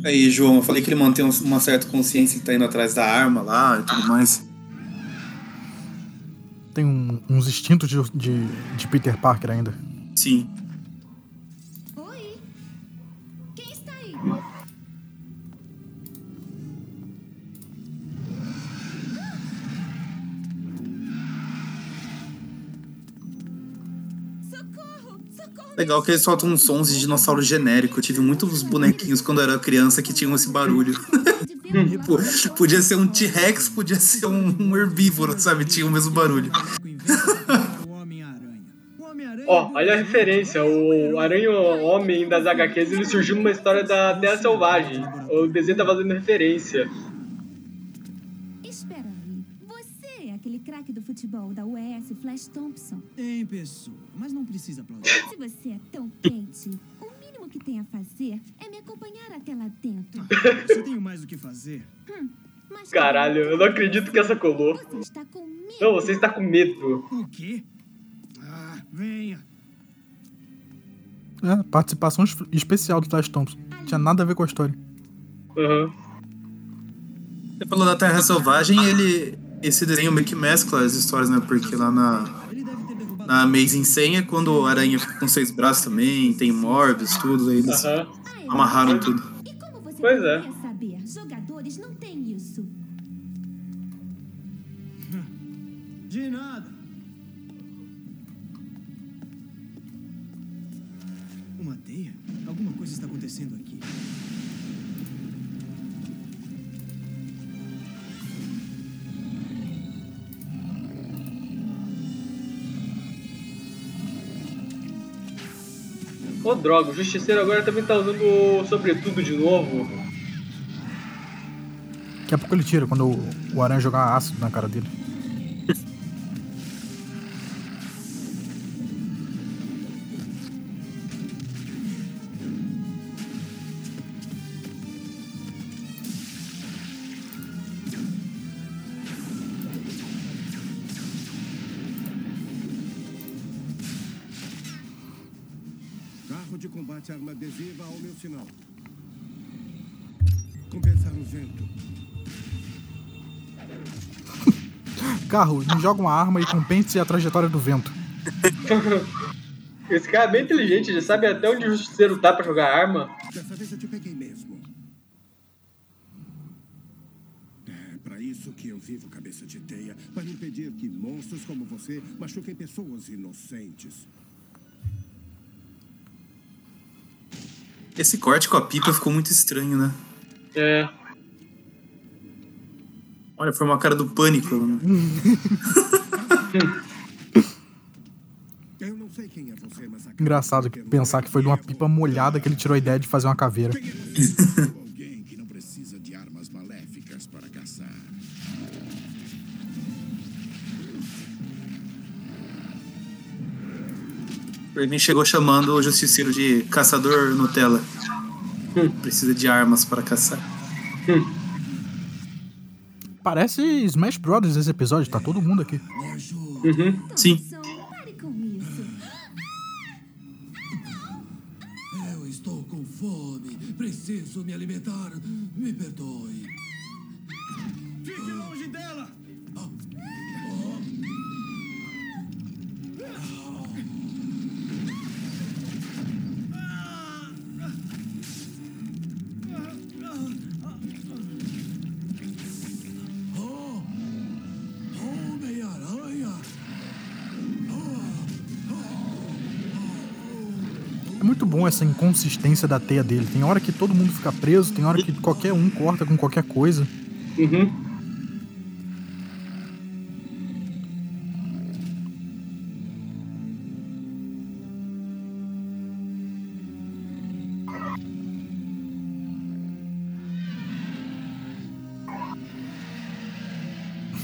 Aí, João, eu falei que ele mantém um- uma certa consciência que tá indo atrás da arma lá e tudo mais.
Tem um- uns instintos de, de, de Peter Parker ainda.
Sim.
Oi? Quem está aí?
Legal que eles soltam uns sons de dinossauro genérico. Eu tive muitos bonequinhos quando eu era criança que tinham esse barulho. Tipo, podia ser um T-Rex, podia ser um, um herbívoro, sabe? Tinha o mesmo barulho.
Ó, olha a referência. O Aranha Homem das HQs ele surgiu numa história da Terra Selvagem. O desenho tá fazendo referência.
Futebol da UES, Flash Thompson.
Em pessoa, mas não precisa aplaudir.
Se você é tão quente, o mínimo que tem a fazer é me acompanhar até lá dentro.
Você tem mais o que fazer?
Hum, mas
Caralho, eu não acredito que essa colou.
você está com medo.
Não, você está com medo.
O quê? Ah, venha.
É, participação es- especial do Flash Thompson. Tinha nada a ver com a história.
Aham.
Você falou da Terra Selvagem, ele. Esse desenho meio que mescla as histórias, né? Porque lá na. Na Amazing 100 é quando o Aranha fica com seis braços também, tem Morbius, tudo, aí eles amarraram tudo.
Você
Pois é.
Jogadores não têm isso.
De nada. Uma teia? Alguma coisa está acontecendo aqui.
Ô droga, o Justiceiro agora também tá usando o sobretudo de novo.
Daqui a pouco ele tira quando o, o aranha jogar ácido na cara dele.
Carro,
me joga uma arma e compense a trajetória do vento.
Esse cara é bem inteligente, ele sabe até onde o Justiceiro tá pra jogar arma.
Dessa vez eu te peguei mesmo. É para isso que eu vivo cabeça de teia. Para impedir que monstros como você machuquem pessoas inocentes.
Esse corte com a pipa ficou muito estranho, né?
É.
Olha, foi uma cara do pânico. Né?
Eu não sei quem é
Engraçado que pensar que foi de uma pipa molhada que ele tirou a ideia de fazer uma caveira.
alguém que não precisa de armas maléficas para caçar.
Ele chegou chamando o Justiceiro de caçador Nutella. Precisa de armas para caçar.
Parece Smash Brothers esse episódio, tá todo mundo aqui.
Sim.
Pare com isso.
Eu estou com fome. Preciso me alimentar. Me perdoe.
Fique longe dela!
Bom essa inconsistência da teia dele. Tem hora que todo mundo fica preso, tem hora que qualquer um corta com qualquer coisa.
Uhum.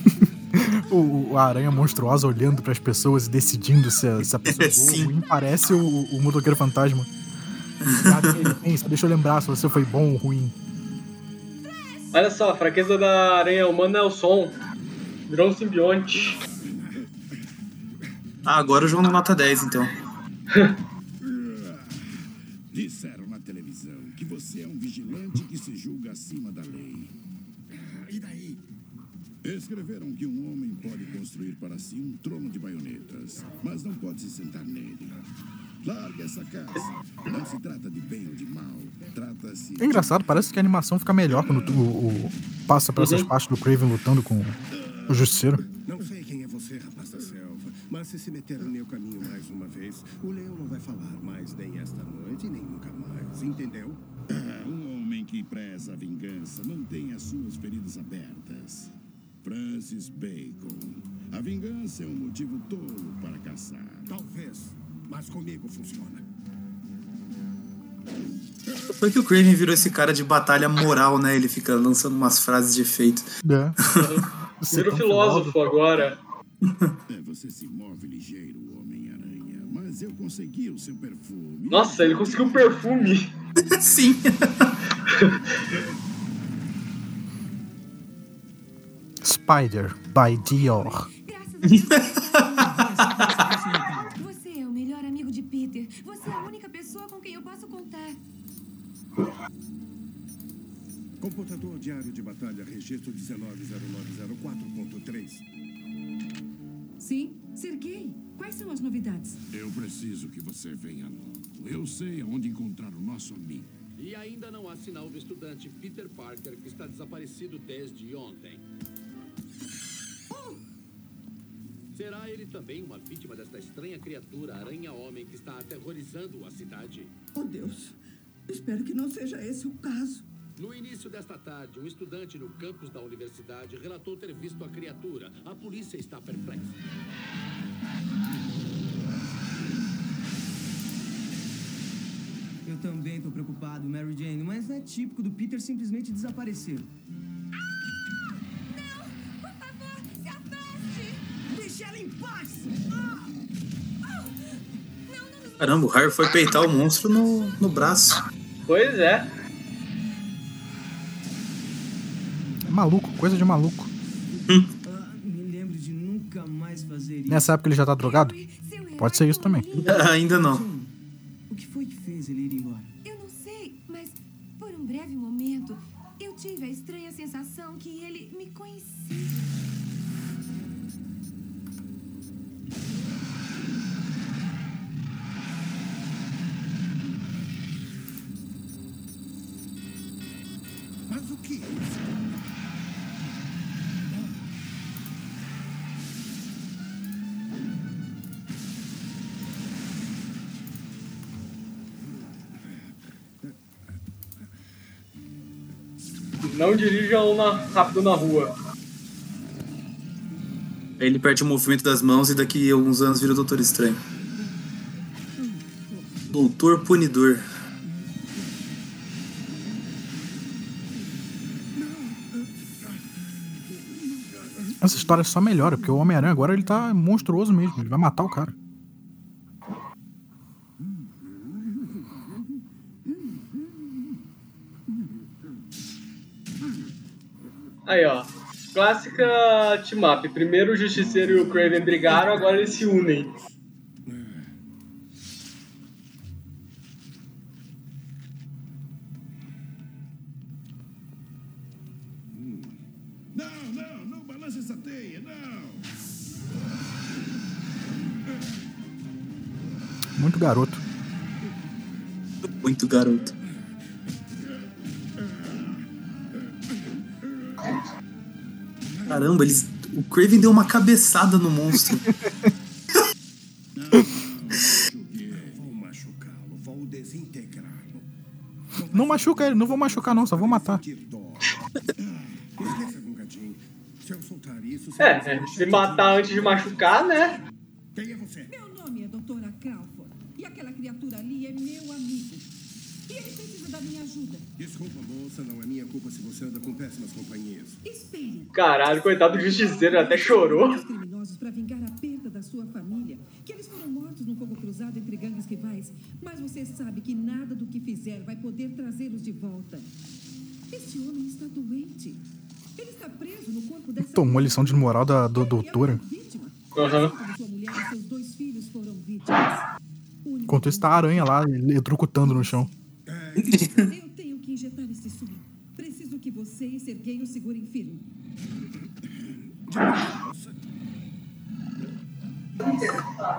O, a aranha monstruosa olhando pras pessoas e decidindo se a, se a pessoa é boa ruim. Parece o, o motoqueiro fantasma. Ah, Deixa eu lembrar se você foi bom ou ruim.
Olha só, a fraqueza da aranha humana é o som. Virou um simbionte.
Ah, agora o João não nota 10, então.
Disseram na televisão que você é um vigilante que se julga acima da lei. E daí? Escreveram que um homem pode construir para si um trono de baionetas, mas não pode se sentar nele. Larga essa casa. Não se trata de bem ou de mal. Trata-se.
É engraçado, parece que a animação fica melhor quando tu- o, o- passa por essas
Uhum.
partes do Craven lutando com o Justiceiro.
Não sei quem é você, rapaz da selva, mas se se meter no meu caminho mais uma vez, o leão não vai falar mais nem esta noite, nem nunca mais. Entendeu? Um homem que preza a vingança mantém as suas feridas abertas. Francis Bacon. A vingança é um motivo tolo para caçar. Talvez, mas comigo funciona.
Foi que o Craven virou esse cara de batalha moral, né? Ele fica lançando umas frases de efeito.
É.
Vira filósofo agora.
É, você se move ligeiro, Homem-Aranha, mas eu consegui o seu perfume.
Nossa, ele conseguiu um perfume.
Sim.
Spider by Dior.
Você é o melhor amigo de Peter. Você é a única pessoa com quem eu posso contar.
Computador diário de batalha, registro 190904.3.
Sim, Sergei, quais são as novidades?
Eu preciso que você venha logo. Eu sei aonde encontrar o nosso amigo.
E ainda não há sinal do estudante Peter Parker, que está desaparecido desde ontem. Será ele também uma vítima desta estranha criatura aranha-homem que está aterrorizando a cidade?
Oh, Deus. Espero que não seja esse o caso.
No início desta tarde, um estudante no campus da universidade relatou ter visto a criatura. A polícia está perplexa.
Eu também tô preocupado, Mary Jane, mas não é típico do Peter simplesmente desaparecer.
Deixa ela em paz!
Caramba, o Harry foi peitar o monstro no, no braço.
Pois é.
Maluco, coisa de maluco.
Isso.
Nessa época ele já tá drogado? Pode ser isso também.
Ainda não.
Dirijam na, rápido na rua.
Aí ele perde o movimento das mãos e daqui a alguns anos vira o Doutor Estranho. Doutor Punidor.
Essa história só melhora, porque o Homem-Aranha agora ele tá monstruoso mesmo. Ele vai matar o cara.
Aí, ó. Clássica team up. Primeiro o Justiceiro e o Craven brigaram, agora eles se unem.
Caramba, eles. O Craven deu uma cabeçada no monstro.
Vou machucá-lo, vou desintegrá-lo.
Não machuca ele, não vou machucar não, só vou matar.
Esqueça, Gungadinho. Se eu soltar isso...
É, é, se matar antes de machucar, né?
Quem é você?
Meu nome é Doutora Crawford. E aquela criatura ali é meu amigo. E ele precisa da minha ajuda.
Desculpa, moça, não é minha culpa se você anda com péssimas companhias.
Espere.
Caralho, coitado do Justiceiro, até chorou.
Os criminosos para vingar a perda da sua família. Que eles foram mortos num fogo cruzado entre gangues rivais. Mas você sabe que nada do que fizer vai poder trazê-los de volta. Esse homem está doente. Ele está preso no corpo dessa
Tomou lição de moral da do, doutora.
Aham.
Sua mulher e seus dois filhos foram vítimas.
Enquanto isso tá a aranha lá, eletrocutando no chão.
Eu tenho que injetar esse soro. Preciso que você e Serguei o segurem firme.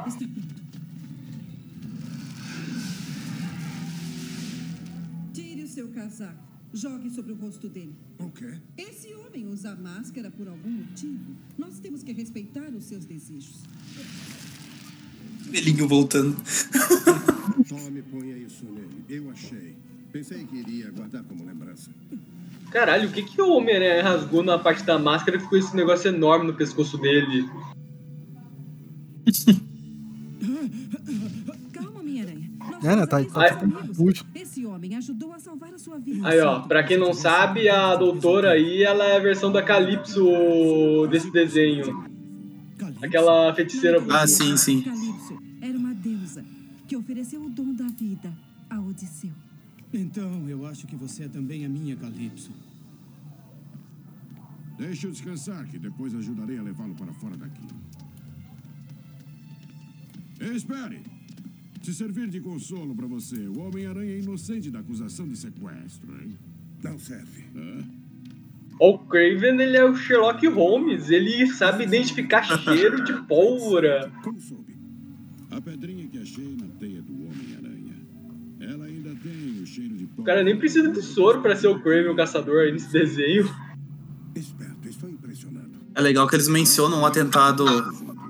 Está pronto. Tire o seu casaco. Jogue sobre o rosto dele.
O quê?
Esse homem usa máscara por algum motivo. Nós temos que respeitar os seus desejos.
Velhinho voltando.
Tome, ponha isso nele. Eu achei. Pensei que iria guardar como lembrança.
Caralho, o que, que o Homem-Aranha rasgou na parte da máscara que ficou esse negócio enorme no pescoço dele?
Calma, minha aranha.
É, né? Tá, tá puto.
Esse homem ajudou a salvar a sua vida.
Aí, ó, pra quem não sabe, a doutora aí, ela é a versão da Calypso desse desenho. Aquela feiticeira.
Ah, sim, sim.
Calypso era uma deusa que ofereceu o Odisseu.
Então, eu acho que você é também a minha Calypso.
Deixe-o descansar, que depois ajudarei a levá-lo para fora daqui. Espere! Se servir de consolo para você, o Homem-Aranha é inocente da acusação de sequestro, hein? Não serve.
O Craven, ele é o Sherlock Holmes. Ele sabe identificar cheiro de pólvora.
Como soube? A pedrinha o
cara nem precisa de soro pra ser o Craven, o caçador aí nesse desenho.
Impressionado.
É legal que eles mencionam o atentado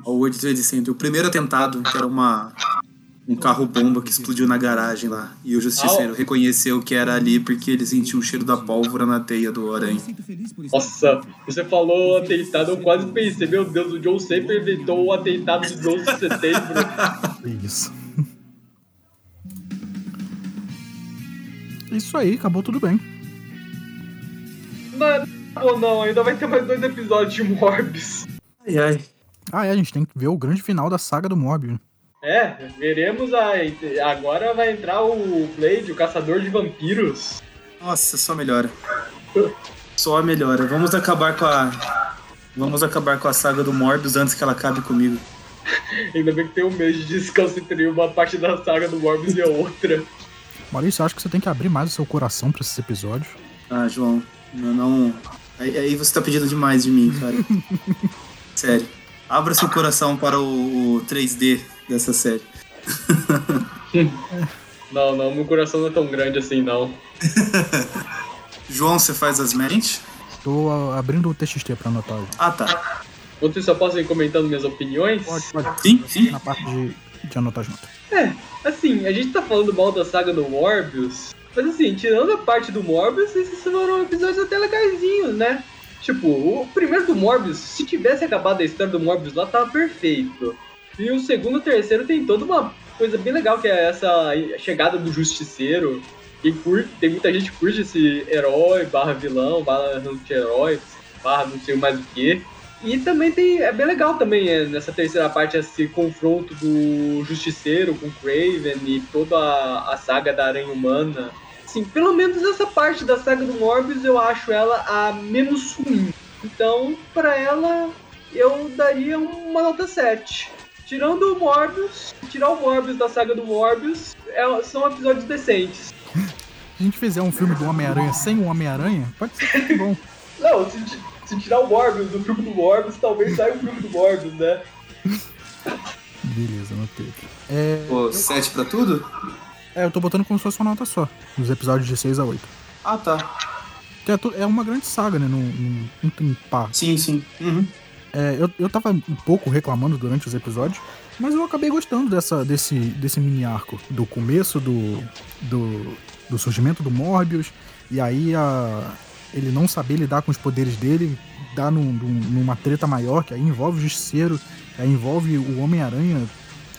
ao World Trade Center. O primeiro atentado, que era uma, um carro-bomba que explodiu na garagem lá. E o justiceiro reconheceu que era ali porque ele sentiu o cheiro da pólvora na teia do aranha.
Nossa, você falou atentado, eu quase pensei, meu Deus, o John sempre inventou o atentado de 12 de setembro.
Isso. Isso aí, acabou tudo bem.
Não, ou não, ainda vai ter mais dois episódios de Morbius.
Ai, ai.
Ah, é, a gente tem que ver o grande final da saga do Morbius.
É, veremos a. Agora vai entrar o Blade, o caçador de vampiros.
Nossa, só melhora. Só melhora. Vamos acabar com a. Vamos acabar com a saga do Morbius antes que ela acabe comigo.
Ainda bem que tem um mês de descanso entre uma parte da saga do Morbius e a outra.
Maurício, eu acho que você tem que abrir mais o seu coração pra esses episódios.
Ah, João, eu não. Aí, aí você tá pedindo demais de mim, cara. Sério. Abra seu coração para o, o 3D dessa série.
não, não, meu coração não é tão grande assim, não.
João, você faz as mentes?
Tô ah, abrindo o TXT pra anotar.
Ah, tá.
Enquanto isso, eu posso ir comentando minhas opiniões?
Pode, pode.
Sim, sim.
Na parte de, de anotar junto.
É, assim, a gente tá falando mal da saga do Morbius, mas assim, tirando a parte do Morbius, esses foram episódios até legaisinhos, né? Tipo, o primeiro do Morbius, se tivesse acabado a história do Morbius lá, tava perfeito. E o segundo e o terceiro tem toda uma coisa bem legal, que é essa chegada do Justiceiro. E curte, tem muita gente que curte esse herói, barra vilão, barra anti-herói, barra não sei mais o que. E também tem. É bem legal também é, nessa terceira parte esse confronto do Justiceiro com Craven e toda a, a saga da Aranha Humana. Assim, pelo menos essa parte da saga do Morbius eu acho ela a menos ruim. Então, para ela, eu daria uma nota 7. Tirando o Morbius, tirar o Morbius da saga do Morbius, é, são episódios decentes.
Se a gente fizer um filme do Homem-Aranha sem o Homem-Aranha, pode ser muito bom.
Não, se, se tirar o Morbius do filme do Morbius, talvez saia o filme do Morbius, né?
Beleza, anotei. É...
Pô, 7 pra tudo?
É, eu tô botando como se fosse uma nota só, nos episódios de 6 a 8.
Ah, tá.
É uma grande saga, né? Não, não, não tem par.
Sim, sim. Uhum.
É, eu, eu tava um pouco reclamando durante os episódios, mas eu acabei gostando dessa, desse, desse mini arco. Do começo do, do, do surgimento do Morbius, e aí a, ele não saber lidar com os poderes dele, dá num, numa treta maior, que aí envolve o Justiceiro, aí envolve o Homem-Aranha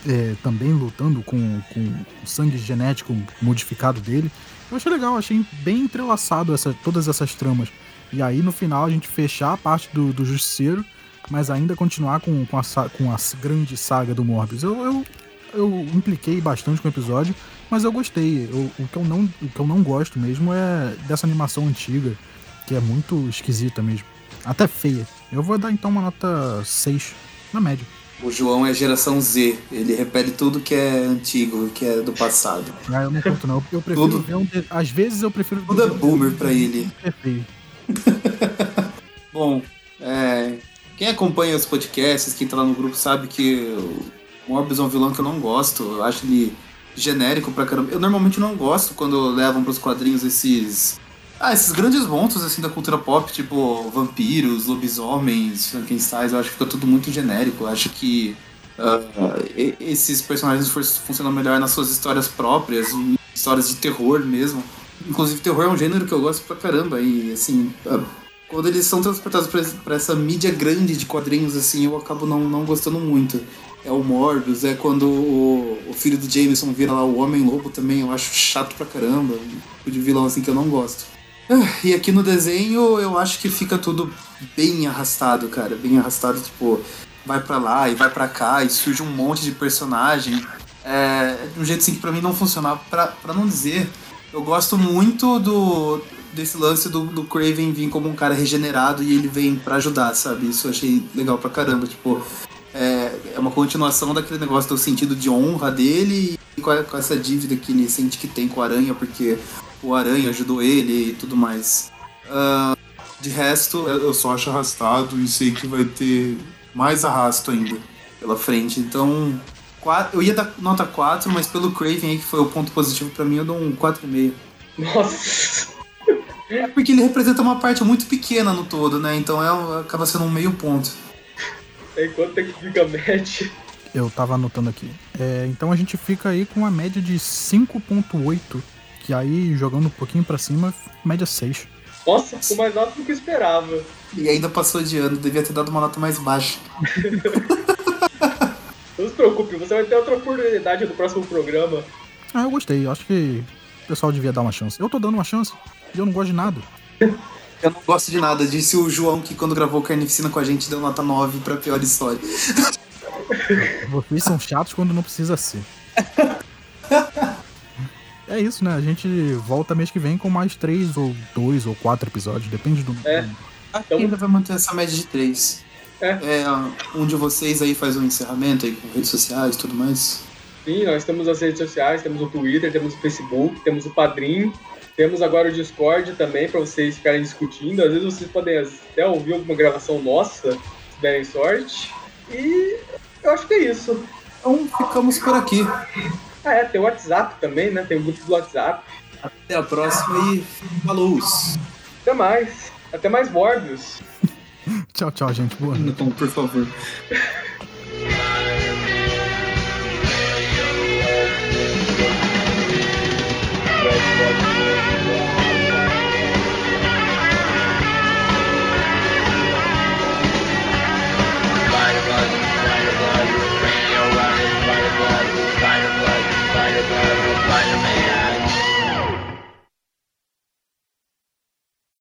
é, também lutando com, com o sangue genético modificado dele. Eu achei legal, achei bem entrelaçado essa, todas essas tramas. E aí no final a gente fechar a parte do, do Justiceiro, mas ainda continuar com, com, a, com a grande saga do Morbius. Eu, eu, eu impliquei bastante com o episódio, mas eu gostei. Eu, o, que eu não, o que eu não gosto mesmo é dessa animação antiga, que é muito esquisita mesmo. Até feia. Eu vou dar então uma nota 6, na média.
O João é geração Z, ele repete tudo que é antigo, que é do passado.
Ah, eu não conto não. Eu prefiro tudo... ver um de... Às vezes eu prefiro.
Tudo é boomer pra ele.
É feio.
Bom, é, quem acompanha os podcasts, quem tá lá no grupo, sabe que o Morbius é um vilão que eu não gosto. Eu acho ele genérico pra caramba. Eu normalmente não gosto quando levam pros quadrinhos esses. Ah, esses grandes monstros assim da cultura pop, tipo vampiros, lobisomens, Frankenstein, eu acho que fica tudo muito genérico. Eu acho que uh, esses personagens funcionam melhor nas suas histórias próprias, histórias de terror mesmo. Inclusive, terror é um gênero que eu gosto pra caramba. E assim, uh, quando eles são transportados para essa mídia grande de quadrinhos, assim, eu acabo não, não gostando muito. É o Morbius, é quando o, o filho do Jameson vira lá o Homem-Lobo também, eu acho chato pra caramba. Um tipo de vilão assim que eu não gosto. E aqui no desenho eu acho que fica tudo bem arrastado, cara. Bem arrastado, tipo, vai para lá e vai para cá e surge um monte de personagem. É, de um jeito assim que pra mim não funcionava. Pra, pra não dizer, eu gosto muito do, desse lance do, do Craven vir como um cara regenerado e ele vem para ajudar, sabe? Isso eu achei legal pra caramba. Tipo, é, é uma continuação daquele negócio do sentido de honra dele e com, a, essa dívida que ele sente que tem com o Aranha, porque o Aranha ajudou ele e tudo mais. Uh, de resto,
eu só acho arrastado e sei que vai ter mais arrasto ainda
pela frente. Então, eu ia dar nota 4, mas pelo Craven aí, que foi o ponto positivo para mim, eu dou um 4,5.
Nossa!
É porque ele representa uma parte muito pequena no todo, né? Então é, acaba sendo um meio ponto.
É quanto é que fica a média?
Eu tava anotando aqui. É, então a gente fica aí com uma média de 5.8, que aí jogando um pouquinho para cima, média 6.
Nossa, ficou mais alto do que eu esperava.
E ainda passou de ano, devia ter dado uma nota mais baixa.
Não se preocupe, você vai ter outra oportunidade no próximo programa.
Ah, eu gostei. Eu acho que o pessoal devia dar uma chance. Eu tô dando uma chance e eu não gosto de nada.
Eu não gosto de nada, disse o João que quando gravou Carnificina com a gente deu nota 9 pra pior história.
Vocês são chatos quando não precisa ser. É isso, né? A gente volta mês que vem com mais três ou dois ou quatro episódios, depende do.
É.
Acho que ainda vai manter essa média de 3.
É.
um de vocês aí faz um encerramento aí com redes sociais e tudo mais.
Sim, nós temos as redes sociais, temos o Twitter, temos o Facebook, temos o Padrim, temos agora o Discord também para vocês ficarem discutindo. Às vezes vocês podem até ouvir alguma gravação nossa, se derem sorte. E eu acho que é isso.
Então ficamos por aqui.
Ah, é, tem o WhatsApp também, né? Tem o grupo do WhatsApp.
Até a próxima e falou!
Até mais. Até mais Morbius.
tchau, tchau, gente. Boa noite.
Não, por favor.
Spider-Man.